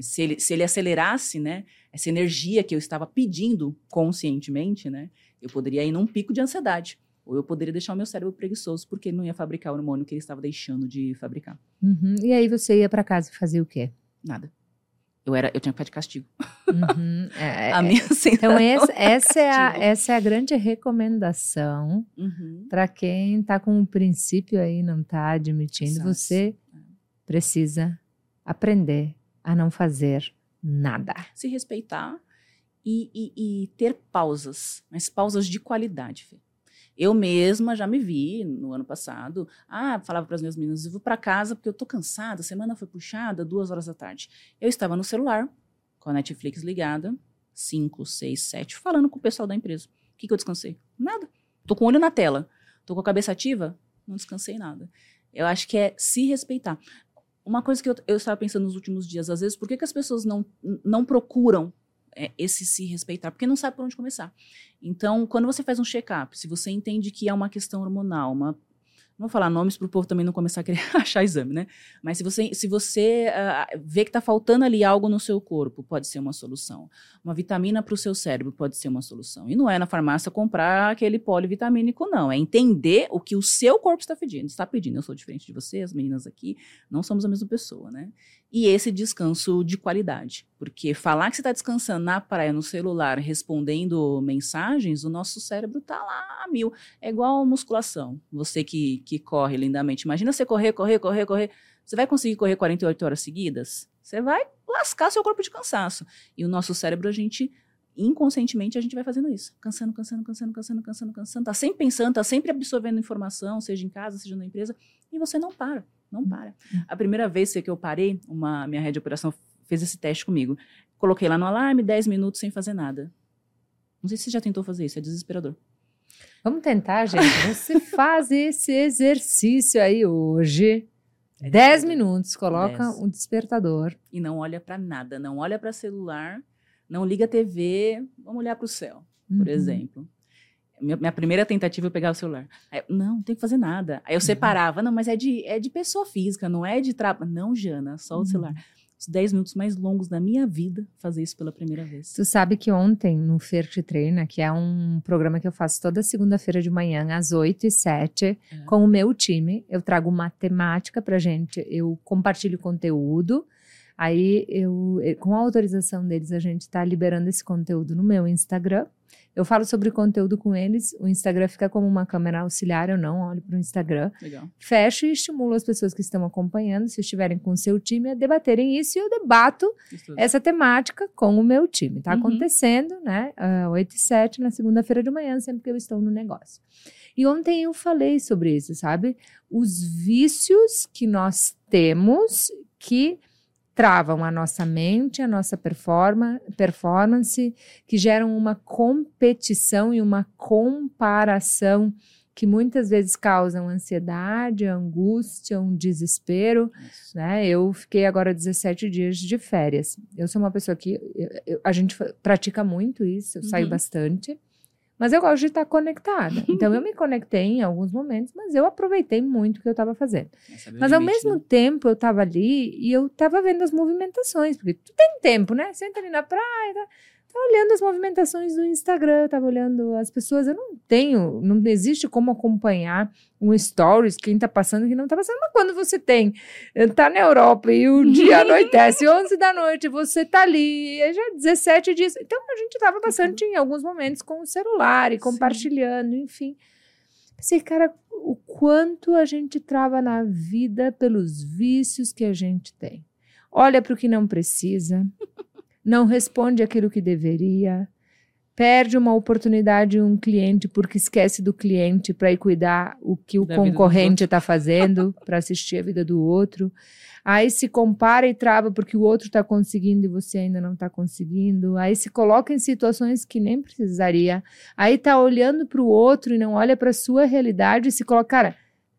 Se ele, se ele acelerasse, né, essa energia que eu estava pedindo conscientemente, né, eu poderia ir num pico de ansiedade. Ou eu poderia deixar o meu cérebro preguiçoso porque ele não ia fabricar o hormônio que ele estava deixando de fabricar. Uhum. E aí você ia para casa fazer o quê? Nada. Eu, era, eu tinha que ficar de castigo. Uhum. É, a minha então, essa, essa, é a, essa é a grande recomendação uhum. para quem está com um princípio aí não está admitindo. Exato. Você é. precisa aprender a não fazer nada. Se respeitar e, e, e ter pausas, mas pausas de qualidade, Fê. Eu mesma já me vi no ano passado. Ah, falava para as minhas meninas: eu vou para casa porque eu tô cansada, a semana foi puxada, duas horas da tarde. Eu estava no celular, com a Netflix ligada, cinco, seis, sete, falando com o pessoal da empresa. O que, que eu descansei? Nada. Tô com o olho na tela. Tô com a cabeça ativa? Não descansei nada. Eu acho que é se respeitar. Uma coisa que eu, eu estava pensando nos últimos dias, às vezes, por que, que as pessoas não, não procuram é, esse se respeitar? Porque não sabe por onde começar. Então, quando você faz um check-up, se você entende que é uma questão hormonal, uma vou falar nomes para o povo também não começar a querer achar exame, né? Mas se você, se você uh, vê que está faltando ali algo no seu corpo, pode ser uma solução. Uma vitamina para o seu cérebro pode ser uma solução. E não é na farmácia comprar aquele polivitamínico, não. É entender o que o seu corpo está pedindo. Está pedindo. Eu sou diferente de você, as meninas aqui, não somos a mesma pessoa, né? E esse descanso de qualidade. Porque falar que você está descansando na praia, no celular, respondendo mensagens, o nosso cérebro está lá a mil. É igual musculação. Você que que corre lindamente. Imagina você correr, correr, correr, correr. Você vai conseguir correr 48 horas seguidas? Você vai lascar seu corpo de cansaço. E o nosso cérebro, a gente inconscientemente a gente vai fazendo isso, cansando, cansando, cansando, cansando, cansando, cansando, tá sempre pensando, tá sempre absorvendo informação, seja em casa, seja na empresa, e você não para, não para. A primeira vez que eu parei, uma minha rede de operação fez esse teste comigo. Coloquei lá no alarme 10 minutos sem fazer nada. Não sei se você já tentou fazer isso, é desesperador. Vamos tentar, gente. Você faz esse exercício aí hoje. É 10 minutos, coloca Dez. um despertador. E não olha para nada, não olha para celular, não liga a TV, vamos olhar para o céu, por uhum. exemplo. Minha, primeira tentativa eu pegar o celular. Não, não tem que fazer nada. Aí eu uhum. separava, não, mas é de, é de pessoa física, não é de trabalho. Não, Jana, só o uhum. celular os 10 minutos mais longos da minha vida fazer isso pela primeira vez. Tu sabe que ontem no Fer Te Treina, que é um programa que eu faço toda segunda-feira de manhã, às 8 e 7, é. com o meu time, eu trago matemática pra gente, eu compartilho conteúdo. Aí eu, com a autorização deles, a gente está liberando esse conteúdo no meu Instagram. Eu falo sobre conteúdo com eles, o Instagram fica como uma câmera auxiliar, eu não olho para o Instagram. Legal. Fecho e estimulo as pessoas que estão acompanhando, se estiverem com o seu time, a debaterem isso e eu debato essa temática com o meu time. Está uhum. acontecendo, né? Uh, 8 e 7 na segunda-feira de manhã, sempre que eu estou no negócio. E ontem eu falei sobre isso, sabe? Os vícios que nós temos que travam a nossa mente, a nossa performa, performance, que geram uma competição e uma comparação que muitas vezes causam ansiedade, angústia, um desespero. Né? Eu fiquei agora 17 dias de férias. Eu sou uma pessoa que eu, eu, a gente pratica muito isso, eu uhum. saio bastante. Mas eu gosto de estar conectada. Então eu me conectei em alguns momentos, mas eu aproveitei muito o que eu estava fazendo. Mas ao mesmo né? tempo eu estava ali e eu estava vendo as movimentações, porque tu tem tempo, né? Senta ali na praia, tá? Tava olhando as movimentações do Instagram, tava olhando as pessoas. Eu não tenho, não existe como acompanhar um stories, quem tá passando e quem não tá passando. Mas quando você tem, eh, tá na Europa e o dia anoitece 11 da noite, você tá ali, é já 17 dias. Então a gente tava bastante em alguns momentos com o celular e compartilhando, Sim. enfim. Pensei, cara, o quanto a gente trava na vida pelos vícios que a gente tem. Olha para o que não precisa não responde aquilo que deveria, perde uma oportunidade um cliente porque esquece do cliente para ir cuidar o que o da concorrente está fazendo para assistir a vida do outro. Aí se compara e trava porque o outro está conseguindo e você ainda não está conseguindo. Aí se coloca em situações que nem precisaria. Aí está olhando para o outro e não olha para a sua realidade e se coloca, cara,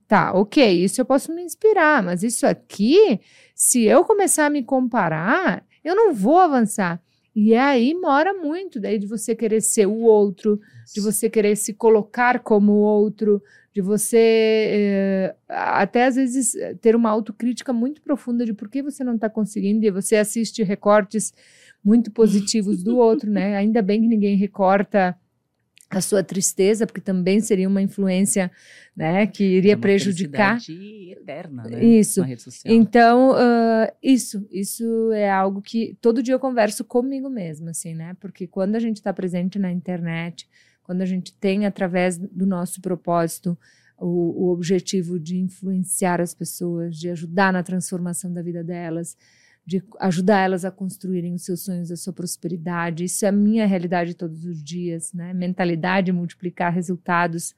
tá, ok, isso eu posso me inspirar, mas isso aqui, se eu começar a me comparar, eu não vou avançar. E aí mora muito daí de você querer ser o outro, de você querer se colocar como o outro, de você eh, até às vezes ter uma autocrítica muito profunda de por que você não está conseguindo, e você assiste recortes muito positivos do outro, né? Ainda bem que ninguém recorta a sua tristeza, porque também seria uma influência, né, que iria é prejudicar. eterna, né? Isso. Então, uh, isso, isso é algo que todo dia eu converso comigo mesma, assim, né? Porque quando a gente está presente na internet, quando a gente tem através do nosso propósito o, o objetivo de influenciar as pessoas, de ajudar na transformação da vida delas, de ajudar elas a construírem os seus sonhos, a sua prosperidade. Isso é a minha realidade todos os dias, né? Mentalidade, multiplicar resultados.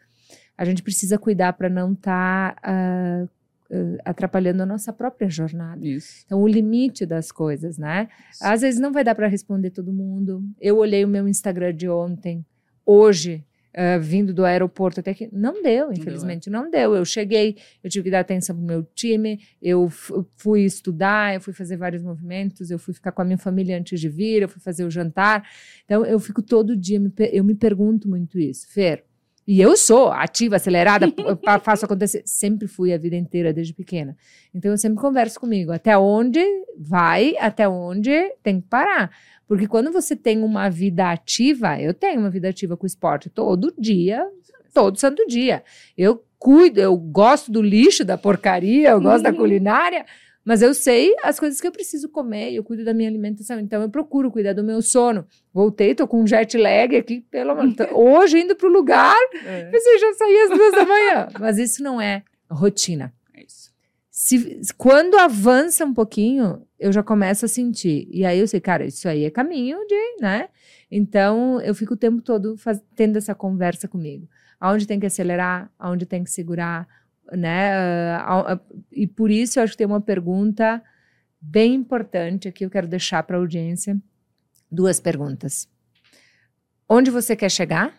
A gente precisa cuidar para não estar tá, uh, uh, atrapalhando a nossa própria jornada. Isso. Então, o limite das coisas, né? Isso. Às vezes não vai dar para responder todo mundo. Eu olhei o meu Instagram de ontem, hoje, uh, vindo do aeroporto até que não deu, infelizmente não deu, é. não deu. Eu cheguei, eu tive que dar atenção pro meu time, eu fui estudar, eu fui fazer vários movimentos, eu fui ficar com a minha família antes de vir, eu fui fazer o jantar. Então eu fico todo dia, eu me pergunto muito isso, Fer. E eu sou ativa, acelerada, faço acontecer. Sempre fui a vida inteira, desde pequena. Então eu sempre converso comigo. Até onde vai, até onde tem que parar. Porque quando você tem uma vida ativa, eu tenho uma vida ativa com esporte todo dia, todo santo dia. Eu cuido, eu gosto do lixo, da porcaria, eu gosto da culinária, mas eu sei as coisas que eu preciso comer, eu cuido da minha alimentação, então eu procuro cuidar do meu sono. Voltei, tô com um jet lag aqui, pelo amor Hoje indo pro lugar, é. pensei, já saí às duas da manhã. Mas isso não é rotina. É isso. Se, quando avança um pouquinho, eu já começo a sentir. E aí eu sei, cara, isso aí é caminho de, né? Então eu fico o tempo todo faz, tendo essa conversa comigo. Aonde tem que acelerar, aonde tem que segurar, né? Uh, uh, e por isso eu acho que tem uma pergunta bem importante aqui, eu quero deixar para a audiência. Duas perguntas. Onde você quer chegar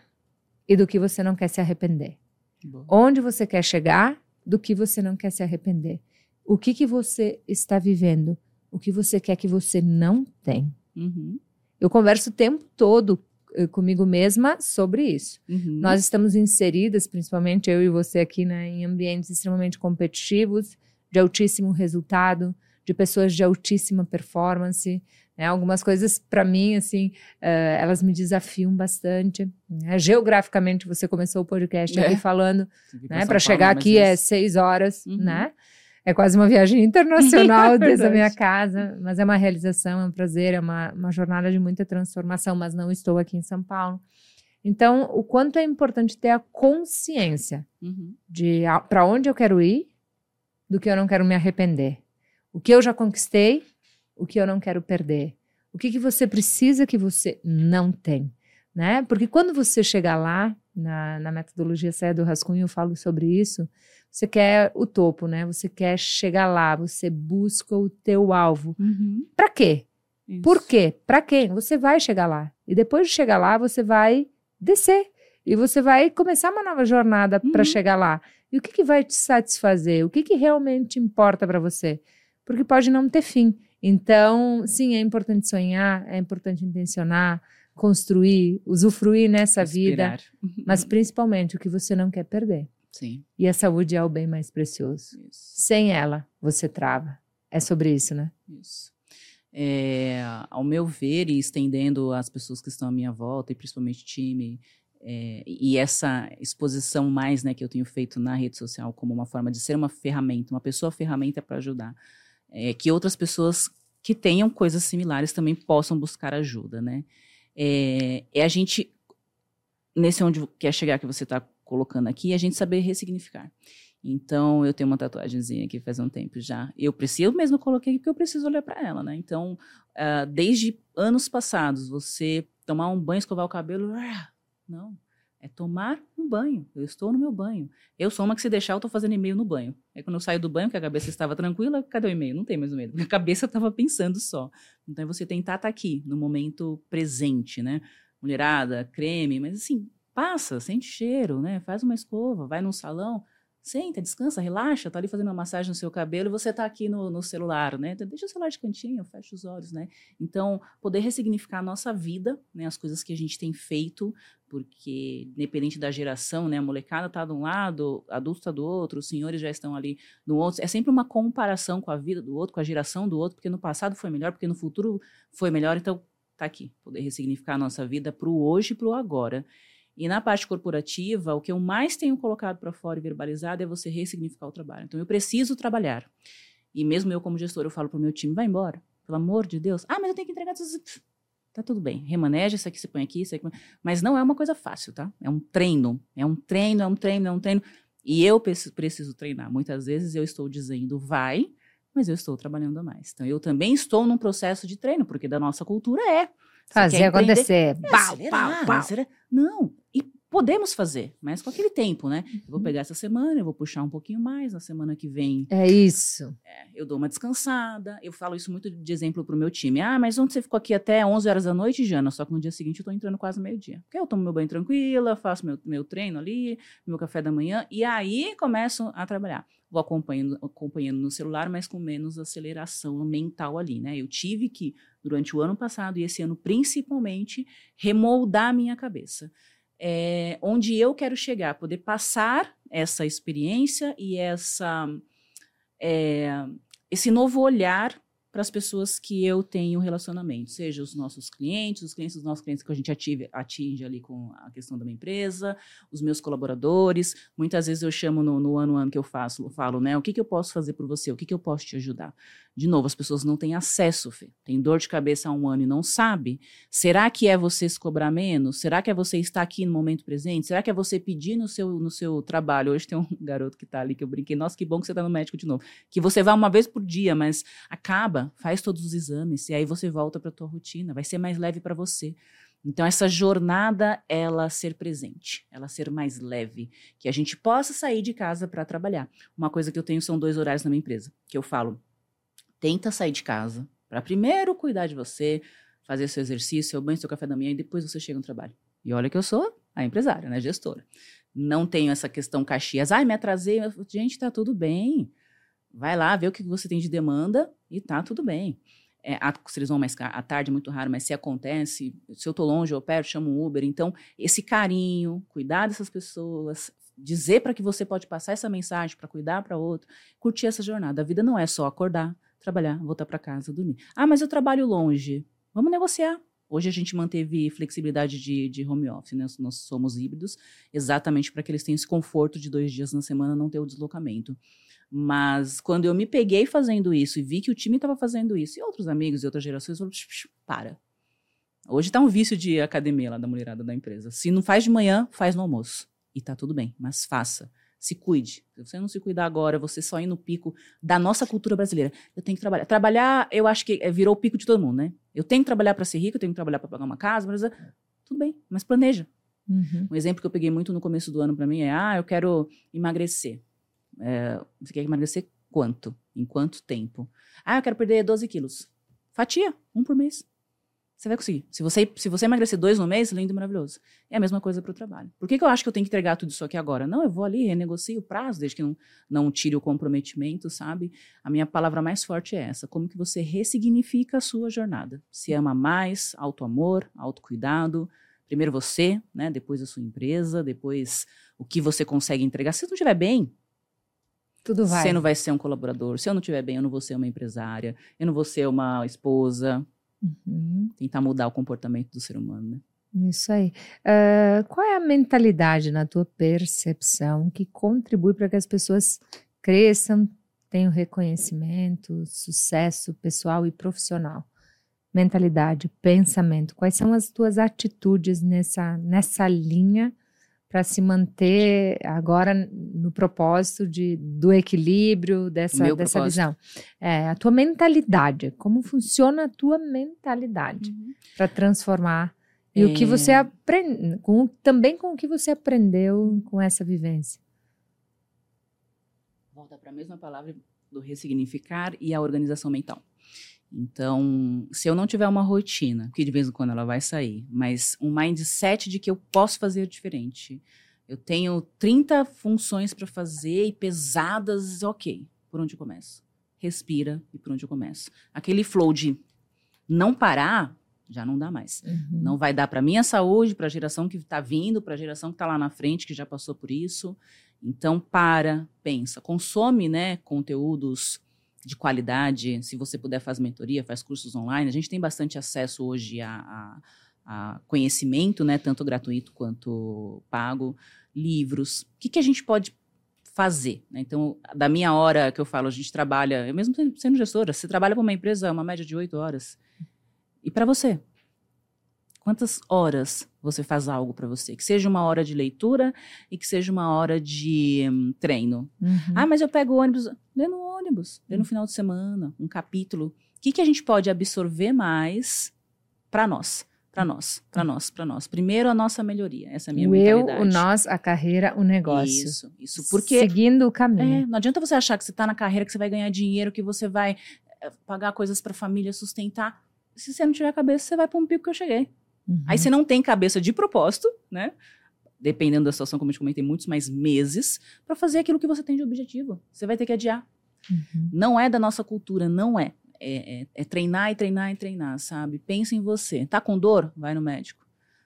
e do que você não quer se arrepender? Bom. Onde você quer chegar, do que você não quer se arrepender? O que, que você está vivendo? O que você quer que você não tem? Uhum. Eu converso o tempo todo comigo mesma sobre isso. Uhum. Nós estamos inseridas, principalmente eu e você aqui, né, em ambientes extremamente competitivos, de altíssimo resultado, de pessoas de altíssima performance. Né? Algumas coisas, para mim, assim, uh, elas me desafiam bastante. Né? Geograficamente, você começou o podcast é. aqui falando, né? para chegar aqui é seis horas, uhum. né? É quase uma viagem internacional é desde a minha casa, mas é uma realização, é um prazer, é uma, uma jornada de muita transformação, mas não estou aqui em São Paulo. Então, o quanto é importante ter a consciência uhum. de para onde eu quero ir, do que eu não quero me arrepender. O que eu já conquistei, o que eu não quero perder. O que, que você precisa que você não tem, né? Porque quando você chegar lá, na, na metodologia Saia do Rascunho eu falo sobre isso, você quer o topo, né? Você quer chegar lá, você busca o teu alvo. Uhum. Para quê? Isso. Por quê? Para quem? Você vai chegar lá. E depois de chegar lá, você vai descer. E você vai começar uma nova jornada uhum. para chegar lá. E o que, que vai te satisfazer? O que, que realmente importa para você? Porque pode não ter fim. Então, sim, é importante sonhar, é importante intencionar, construir, usufruir nessa vida, mas principalmente o que você não quer perder. Sim. E a saúde é o bem mais precioso. Isso. Sem ela, você trava. É sobre isso, né? Isso. É, ao meu ver, e estendendo as pessoas que estão à minha volta, e principalmente time, é, e essa exposição mais né, que eu tenho feito na rede social como uma forma de ser uma ferramenta, uma pessoa ferramenta para ajudar, é, que outras pessoas que tenham coisas similares também possam buscar ajuda, né? É, é a gente, nesse onde quer chegar que você está colocando aqui, a gente saber ressignificar. Então, eu tenho uma tatuagemzinha aqui faz um tempo já. Eu preciso, mesmo coloquei porque eu preciso olhar para ela, né? Então, uh, desde anos passados, você tomar um banho, escovar o cabelo, uh, não. É tomar um banho. Eu estou no meu banho. Eu sou uma que se deixar, eu estou fazendo e-mail no banho. Aí quando eu saio do banho, que a cabeça estava tranquila, cadê o e-mail? Não tem mais o e-mail, porque a cabeça estava pensando só. Então, é você tentar estar tá aqui, no momento presente, né? Mulherada, creme, mas assim, Passa, sente cheiro, né? Faz uma escova, vai num salão, senta, descansa, relaxa, tá ali fazendo uma massagem no seu cabelo e você tá aqui no, no celular, né? Então, deixa o celular de cantinho, fecha os olhos, né? Então, poder ressignificar a nossa vida, né? As coisas que a gente tem feito, porque independente da geração, né? A molecada tá de um lado, adulto tá do outro, os senhores já estão ali no outro. É sempre uma comparação com a vida do outro, com a geração do outro, porque no passado foi melhor, porque no futuro foi melhor. Então, tá aqui, poder ressignificar a nossa vida pro hoje e pro agora. E na parte corporativa, o que eu mais tenho colocado para fora e verbalizado é você ressignificar o trabalho. Então, eu preciso trabalhar. E mesmo eu, como gestor, eu falo para o meu time: vai embora, pelo amor de Deus. Ah, mas eu tenho que entregar. Tá tudo bem, remaneja, isso aqui você põe aqui, isso aqui. Mas não é uma coisa fácil, tá? É um treino. É um treino, é um treino, é um treino. E eu preciso treinar. Muitas vezes eu estou dizendo vai, mas eu estou trabalhando a mais. Então, eu também estou num processo de treino, porque da nossa cultura é. Fazer acontecer. É, pau, pau, pau. Não, podemos fazer, mas com aquele tempo, né? Eu vou uhum. pegar essa semana, eu vou puxar um pouquinho mais, na semana que vem. É isso. É, eu dou uma descansada. Eu falo isso muito de exemplo pro meu time. Ah, mas ontem você ficou aqui até 11 horas da noite, Jana? Só que no dia seguinte eu tô entrando quase meio-dia. Porque eu tomo meu banho tranquila, faço meu, meu treino ali, meu café da manhã, e aí começo a trabalhar. Vou acompanhando, acompanhando no celular, mas com menos aceleração mental ali, né? Eu tive que, durante o ano passado e esse ano principalmente, remoldar a minha cabeça é, onde eu quero chegar, poder passar essa experiência e essa é, esse novo olhar para as pessoas que eu tenho relacionamento, seja os nossos clientes, os clientes dos nossos clientes que a gente ative, atinge ali com a questão da minha empresa, os meus colaboradores. Muitas vezes eu chamo no, no ano ano que eu faço, eu falo, né? O que, que eu posso fazer por você? O que, que eu posso te ajudar? De novo, as pessoas não têm acesso, Fê. Tem dor de cabeça há um ano e não sabe. Será que é você se cobrar menos? Será que é você estar aqui no momento presente? Será que é você pedir no seu, no seu trabalho? Hoje tem um garoto que está ali que eu brinquei. Nossa, que bom que você está no médico de novo. Que você vai uma vez por dia, mas acaba, faz todos os exames e aí você volta para a tua rotina. Vai ser mais leve para você. Então, essa jornada, ela ser presente, ela ser mais leve, que a gente possa sair de casa para trabalhar. Uma coisa que eu tenho são dois horários na minha empresa, que eu falo, tenta sair de casa para primeiro cuidar de você, fazer seu exercício, seu banho, seu café da manhã e depois você chega no trabalho. E olha que eu sou a empresária, né, gestora. Não tenho essa questão caxias, ai, me atrasei. Gente, tá tudo bem. Vai lá, vê o que você tem de demanda e tá tudo bem. É, se eles vão mais à tarde, é muito raro, mas se acontece, se eu tô longe ou perto, chamo um Uber. Então, esse carinho, cuidar dessas pessoas, dizer para que você pode passar essa mensagem para cuidar para outro, curtir essa jornada. A vida não é só acordar, trabalhar, voltar para casa, dormir. Ah, mas eu trabalho longe. Vamos negociar. Hoje a gente manteve flexibilidade de, de home office, né? Nós somos híbridos, exatamente para que eles tenham esse conforto de dois dias na semana não ter o deslocamento. Mas quando eu me peguei fazendo isso e vi que o time estava fazendo isso, e outros amigos e outras gerações falaram: para. Hoje está um vício de academia lá da mulherada da empresa. Se não faz de manhã, faz no almoço. E tá tudo bem, mas faça se cuide. Se você não se cuidar agora, você só ir no pico da nossa cultura brasileira. Eu tenho que trabalhar. Trabalhar, eu acho que é, virou o pico de todo mundo, né? Eu tenho que trabalhar para ser rico, eu tenho que trabalhar para pagar uma casa, mas tudo bem, mas planeja. Uhum. Um exemplo que eu peguei muito no começo do ano para mim é: ah, eu quero emagrecer. É, você quer emagrecer quanto? Em quanto tempo? Ah, eu quero perder 12 quilos. Fatia, um por mês. Você vai conseguir. Se você, se você emagrecer dois no mês, lindo e maravilhoso. É a mesma coisa para o trabalho. Por que, que eu acho que eu tenho que entregar tudo isso aqui agora? Não, eu vou ali, renegocio o prazo, desde que não, não tire o comprometimento, sabe? A minha palavra mais forte é essa. Como que você ressignifica a sua jornada? Se ama mais, auto-amor, autocuidado. Primeiro você, né? Depois a sua empresa, depois o que você consegue entregar. Se você não estiver bem, tudo vai. Você não vai ser um colaborador. Se eu não estiver bem, eu não vou ser uma empresária. Eu não vou ser uma esposa. Uhum. Tentar mudar o comportamento do ser humano, né? Isso aí. Uh, qual é a mentalidade, na tua percepção, que contribui para que as pessoas cresçam, tenham reconhecimento, sucesso pessoal e profissional? Mentalidade, pensamento. Quais são as tuas atitudes nessa, nessa linha para se manter agora no propósito de, do equilíbrio dessa, dessa visão. É, a tua mentalidade, como funciona a tua mentalidade uhum. para transformar e é. o que você é. aprende, com, também com o que você aprendeu com essa vivência. Volta para a mesma palavra do ressignificar e a organização mental. Então, se eu não tiver uma rotina, que de vez em quando ela vai sair, mas um mindset de que eu posso fazer diferente. Eu tenho 30 funções para fazer e pesadas, ok. Por onde eu começo? Respira e por onde eu começo? Aquele flow de não parar, já não dá mais. Uhum. Não vai dar para minha saúde, para a geração que está vindo, para a geração que está lá na frente, que já passou por isso. Então, para, pensa, consome né, conteúdos de qualidade. Se você puder, faz mentoria, faz cursos online. A gente tem bastante acesso hoje a, a, a conhecimento, né, tanto gratuito quanto pago, livros. O que, que a gente pode fazer? Né? Então, da minha hora que eu falo, a gente trabalha, eu mesmo sendo gestora, você trabalha para uma empresa, uma média de oito horas. E para você? Quantas horas você faz algo para você? Que seja uma hora de leitura e que seja uma hora de um, treino. Uhum. Ah, mas eu pego o ônibus. Lê no ônibus, lê no final de semana, um capítulo. O que, que a gente pode absorver mais para nós? Para nós, para nós, para nós. Primeiro a nossa melhoria, essa é a minha o mentalidade. eu, o nós, a carreira, o negócio. Isso, isso. Porque seguindo o caminho. É, não adianta você achar que você está na carreira, que você vai ganhar dinheiro, que você vai eh, pagar coisas para a família, sustentar. Se você não tiver cabeça, você vai para um pico que eu cheguei. Uhum. Aí você não tem cabeça de propósito, né? Dependendo da situação, como eu te comentei, muitos mais meses para fazer aquilo que você tem de objetivo. Você vai ter que adiar. Uhum. Não é da nossa cultura, não é. É, é, é, treinar e treinar e treinar, sabe? Pensa em você. Tá com dor? Vai no médico.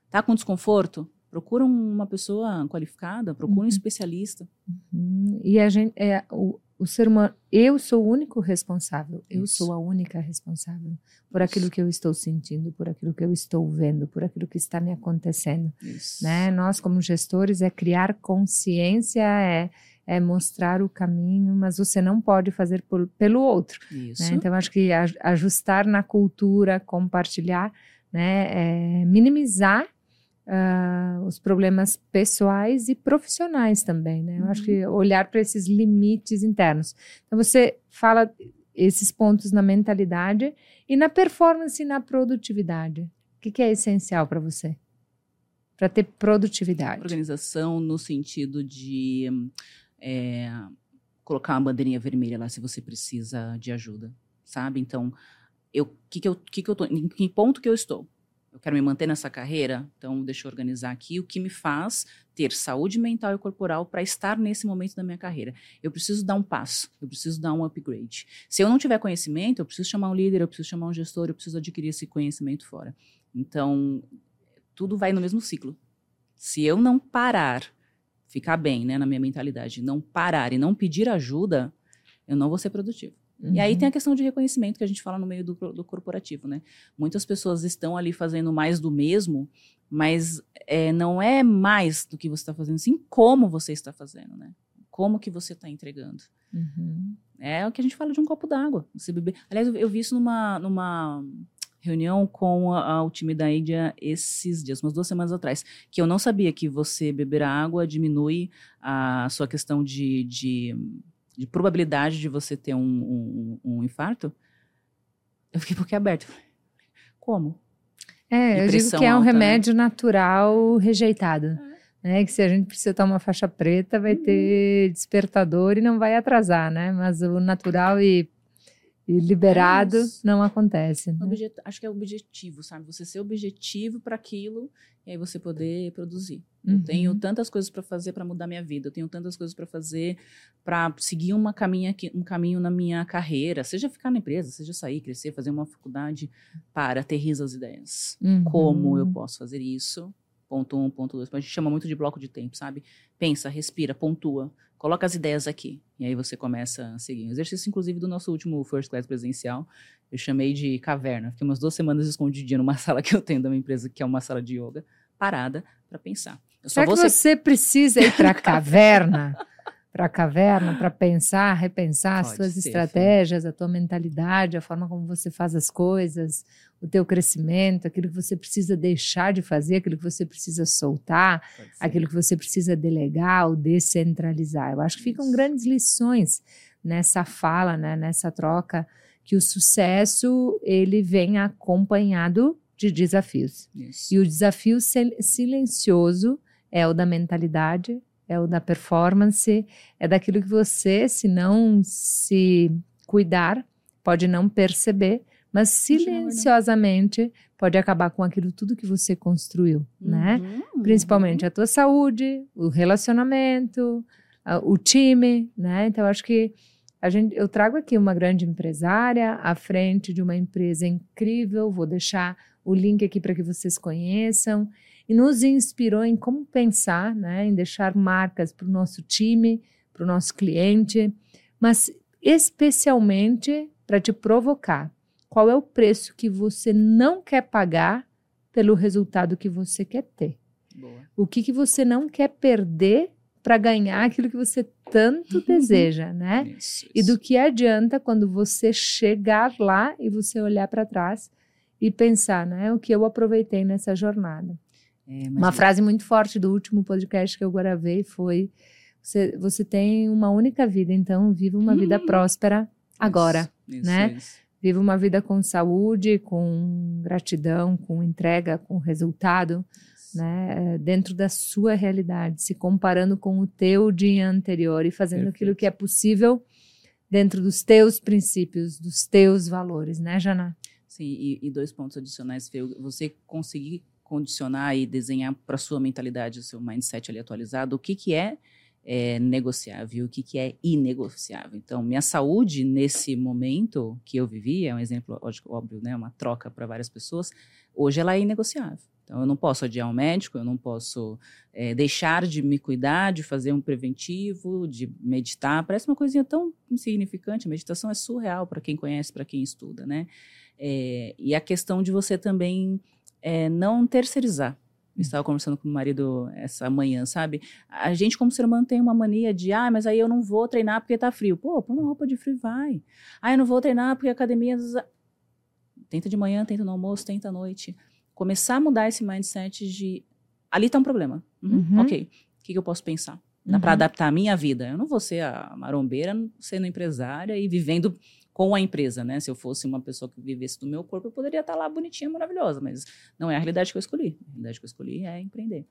Tá com desconforto? Procura uma pessoa qualificada, procura Uhum. um especialista. Uhum. E a gente, é, o, o ser humano, eu sou o único responsável, eu Isso. sou a única responsável por aquilo que eu estou sentindo, por aquilo que eu estou vendo, por aquilo que está me acontecendo. Isso. né? Nós, como gestores, é criar consciência, é, é mostrar o caminho, mas você não pode fazer por- pelo outro. Né? Então, acho que ajustar na cultura, compartilhar, né? é minimizar ah, os problemas pessoais e profissionais também. Né? Eu acho que olhar para esses limites internos. Então, você fala esses pontos na mentalidade e na performance e na produtividade. O que, que é essencial para você? Para ter produtividade. Organização no sentido de é, colocar uma bandeirinha vermelha lá se você precisa de ajuda, sabe? Então, eu, que que eu, que que eu tô, em que ponto que eu estou? Eu quero me manter nessa carreira, então deixa eu organizar aqui o que me faz ter saúde mental e corporal para estar nesse momento da minha carreira. Eu preciso dar um passo, eu preciso dar um upgrade. Se eu não tiver conhecimento, eu preciso chamar um líder, eu preciso chamar um gestor, eu preciso adquirir esse conhecimento fora. Então, tudo vai no mesmo ciclo. Se eu não parar, ficar bem, né, na minha mentalidade, não parar e não pedir ajuda, eu não vou ser produtivo. E aí Uhum. tem a questão de reconhecimento que a gente fala no meio do, do corporativo, né? Muitas pessoas estão ali fazendo mais do mesmo, mas é, não é mais do que você está fazendo, sim como você está fazendo, né? Como que você está entregando. Uhum. É o que a gente fala de um copo d'água. Você beber. Aliás, eu, eu vi isso numa, numa reunião com a- a- o time da Índia esses dias, umas duas semanas atrás, que eu não sabia que você beber água diminui a sua questão de, de, de probabilidade de você ter um, um, um infarto. Eu fiquei boquiaberto. Como? É, eu digo que é um alta, né? remédio natural rejeitado. Né? Que se a gente precisa tomar uma faixa preta, vai Uhum. ter despertador e não vai atrasar, né? Mas o natural e, e liberado É não acontece. né? Objet- Acho que é objetivo, sabe? Você ser objetivo para aquilo e aí você poder produzir. Eu Uhum. tenho tantas coisas para fazer para mudar minha vida. Eu tenho tantas coisas para fazer para seguir uma caminha um caminho na minha carreira. Seja ficar na empresa, seja sair, crescer, fazer uma faculdade para aterrizar as ideias. Uhum. Como eu posso fazer isso? Ponto um, ponto dois. A gente chama muito de bloco de tempo, sabe? Pensa, respira, pontua. Coloca as ideias aqui. E aí você começa a seguir. Um exercício, inclusive, do nosso último First Class presencial. Eu chamei de caverna. Fiquei umas duas semanas escondidinha numa sala que eu tenho da minha empresa, que é uma sala de yoga, parada para pensar. Eu só Será vou que ser você precisa ir para a caverna? Para a caverna, para pensar, repensar as Pode suas ser, estratégias, a tua mentalidade, a forma como você faz as coisas, o teu crescimento, aquilo que você precisa deixar de fazer, aquilo que você precisa soltar, aquilo que você precisa delegar ou descentralizar. Eu acho que ficam Isso. grandes lições nessa fala, né, nessa troca, que o sucesso ele vem acompanhado de desafios. Isso. E o desafio sil- silencioso é o da mentalidade, é o da performance, é daquilo que você, se não se cuidar, pode não perceber, mas né? silenciosamente pode acabar com aquilo tudo que você construiu, né? Uhum, Principalmente a tua saúde, o relacionamento, a- o time, né? Então acho que a gente, eu trago aqui uma grande empresária à frente de uma empresa incrível. Vou deixar o link aqui para que vocês conheçam e nos inspirou em como pensar, né? Em deixar marcas para o nosso time, para o nosso cliente, mas especialmente para te provocar. Qual é o preço que você não quer pagar pelo resultado que você quer ter? Boa. O que, que você não quer perder para ganhar aquilo que você tanto deseja, né? Isso, E do isso. que adianta quando você chegar lá e você olhar para trás e pensar, né? O que eu aproveitei nessa jornada. É, mas Uma frase muito forte do último podcast que eu gravei foi: você, você tem uma única vida, então viva uma vida Hum. próspera agora. Isso, né? isso. Viva uma vida com saúde, com gratidão, com entrega, com resultado, né? eh, Dentro da sua realidade, se comparando com o teu dia anterior e fazendo aquilo Perfeito. que é possível dentro dos teus princípios, dos teus valores, né, Jana? Sim, e, e dois pontos adicionais, Fê. Você conseguir condicionar e desenhar para sua mentalidade, o seu mindset ali atualizado, o que, que é, é negociável, o que, que é inegociável. Então, minha saúde nesse momento que eu vivi, é um exemplo óbvio, né, uma troca para várias pessoas, hoje ela é inegociável. Então, eu não posso adiar um médico, eu não posso é, deixar de me cuidar, de fazer um preventivo, de meditar. Parece uma coisinha tão insignificante. A meditação é surreal para quem conhece, para quem estuda, né? É, e a questão de você também é, não terceirizar. Eu estava conversando com o marido essa manhã, sabe? A gente, como ser humano, tem uma mania de, ah, mas aí eu não vou treinar porque tá frio. Pô, põe uma roupa de frio e vai. Ah, eu não vou treinar porque a academia. Tenta de manhã, tenta no almoço, tenta à noite começar a mudar esse mindset de ali está um problema. Uhum, uhum. Ok, o que, que, eu posso pensar? Dá uhum. para adaptar a minha vida. Eu não vou ser a marombeira sendo empresária e vivendo com a empresa, né? Se eu fosse uma pessoa que vivesse do meu corpo, eu poderia estar lá bonitinha, maravilhosa, mas não é a realidade que eu escolhi. A realidade que eu escolhi é empreender.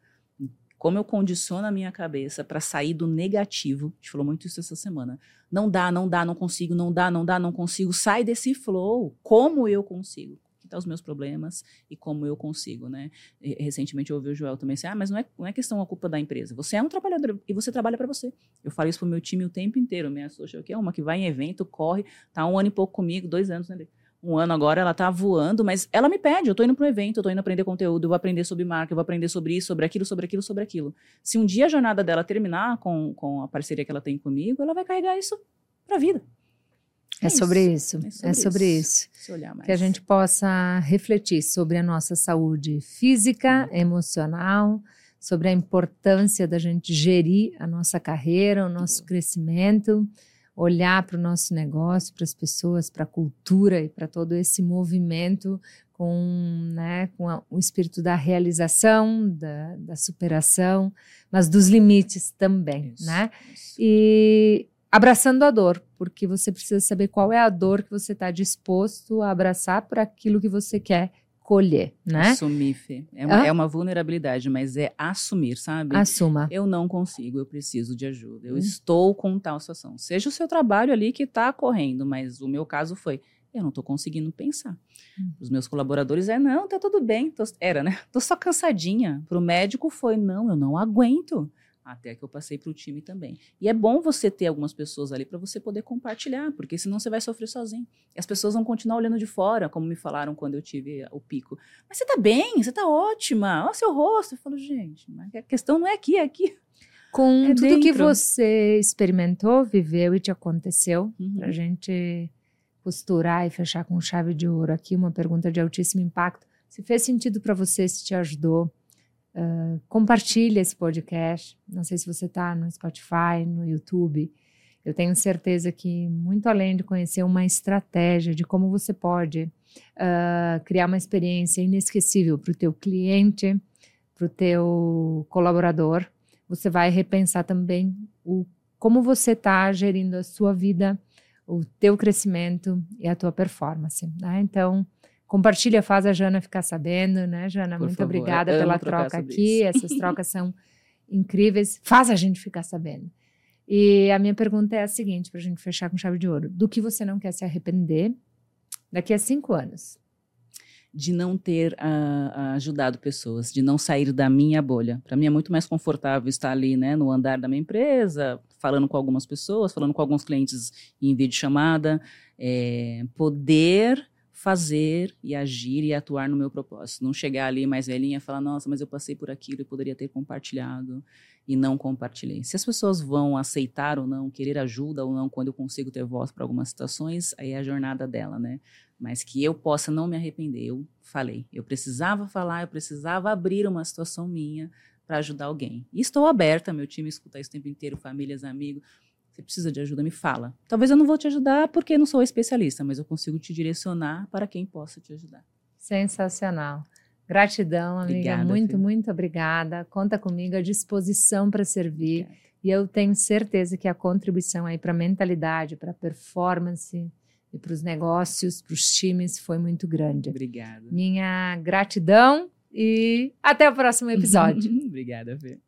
Como eu condiciono a minha cabeça para sair do negativo, a gente falou muito isso essa semana. Não dá, não dá, não consigo, não dá, não dá, não consigo. Sai desse flow. Como eu consigo? Que tá os meus problemas e como eu consigo, né? Recentemente eu ouvi o Joel também assim, ah, mas não é, não é questão a culpa da empresa. Você é um trabalhador e você trabalha para você. Eu falo isso pro meu time o tempo inteiro. Minha social que é uma que vai em evento, corre, tá um ano e pouco comigo, dois anos, né? Um ano agora, ela tá voando, mas ela me pede, eu tô indo para um evento, eu tô indo aprender conteúdo, eu vou aprender sobre marca, eu vou aprender sobre isso, sobre aquilo, sobre aquilo, sobre aquilo. Se um dia a jornada dela terminar com, com a parceria que ela tem comigo, ela vai carregar isso pra vida. É, é sobre isso. É sobre, é isso. isso. Que a gente possa refletir sobre a nossa saúde física, emocional, sobre a importância da gente gerir a nossa carreira, o nosso crescimento, olhar para o nosso negócio, para as pessoas, para a cultura e para todo esse movimento com, né, com a, o espírito da realização, da, da, superação, mas dos limites também, isso, né? Isso. E abraçando a dor, porque você precisa saber qual é a dor que você está disposto a abraçar para aquilo que você quer colher, né? Assumir, Fê. É uma, é uma, vulnerabilidade, mas é assumir, sabe? Assuma. Eu não consigo, eu preciso de ajuda. Eu hum. estou com tal situação. Seja o seu trabalho ali que está correndo, mas o meu caso foi, eu não estou conseguindo pensar. Hum. Os meus colaboradores é, não, tá tudo bem. Tô, era, né? Tô só cansadinha. Para o médico foi, não, eu não aguento. Até que eu passei para o time também. E é bom você ter algumas pessoas ali para você poder compartilhar, porque senão você vai sofrer sozinho. E as pessoas vão continuar olhando de fora, como me falaram quando eu tive o pico. Mas você está bem, você está ótima, olha seu rosto. Eu falo, gente, mas a questão não é aqui, é aqui. Com é tudo dentro. que você experimentou, viveu e te aconteceu, uhum. para a gente costurar e fechar com chave de ouro aqui, uma pergunta de altíssimo impacto. Se fez sentido para você, se te ajudou, Uh, compartilhe esse podcast. Não sei se você está no Spotify, no YouTube. Eu tenho certeza que, muito além de conhecer uma estratégia de como você pode uh, criar uma experiência inesquecível para o teu cliente, para o teu colaborador, você vai repensar também o como você está gerindo a sua vida, o teu crescimento e a tua performance. Né? Então, Compartilha, faz a Jana ficar sabendo, né, Jana? Por Muito favor, obrigada pela troca aqui. Isso. Essas trocas são incríveis. Faz a gente ficar sabendo. E a minha pergunta é a seguinte, para a gente fechar com chave de ouro: do que você não quer se arrepender daqui a cinco anos? De não ter uh, ajudado pessoas, de não sair da minha bolha. Para mim é muito mais confortável estar ali, né, no andar da minha empresa, falando com algumas pessoas, falando com alguns clientes em vídeo chamada, é, poder fazer e agir e atuar no meu propósito. Não chegar ali mais velhinha e falar, nossa, mas eu passei por aquilo e poderia ter compartilhado e não compartilhei. Se as pessoas vão aceitar ou não, querer ajuda ou não, quando eu consigo ter voz para algumas situações, aí é a jornada dela, né? Mas que eu possa não me arrepender. Eu falei, eu precisava falar, eu precisava abrir uma situação minha para ajudar alguém. E estou aberta, meu time escuta isso o tempo inteiro, famílias, amigos você precisa de ajuda, me fala. Talvez eu não vou te ajudar porque não sou especialista, mas eu consigo te direcionar para quem possa te ajudar. Sensacional. Gratidão, amiga. Obrigada, muito, filho. muito obrigada. Conta comigo à disposição para servir. Obrigada. E eu tenho certeza que a contribuição aí para a mentalidade, para a performance e para os negócios, para os times foi muito grande. Obrigada. Minha gratidão e até o próximo episódio. Obrigada, Fê.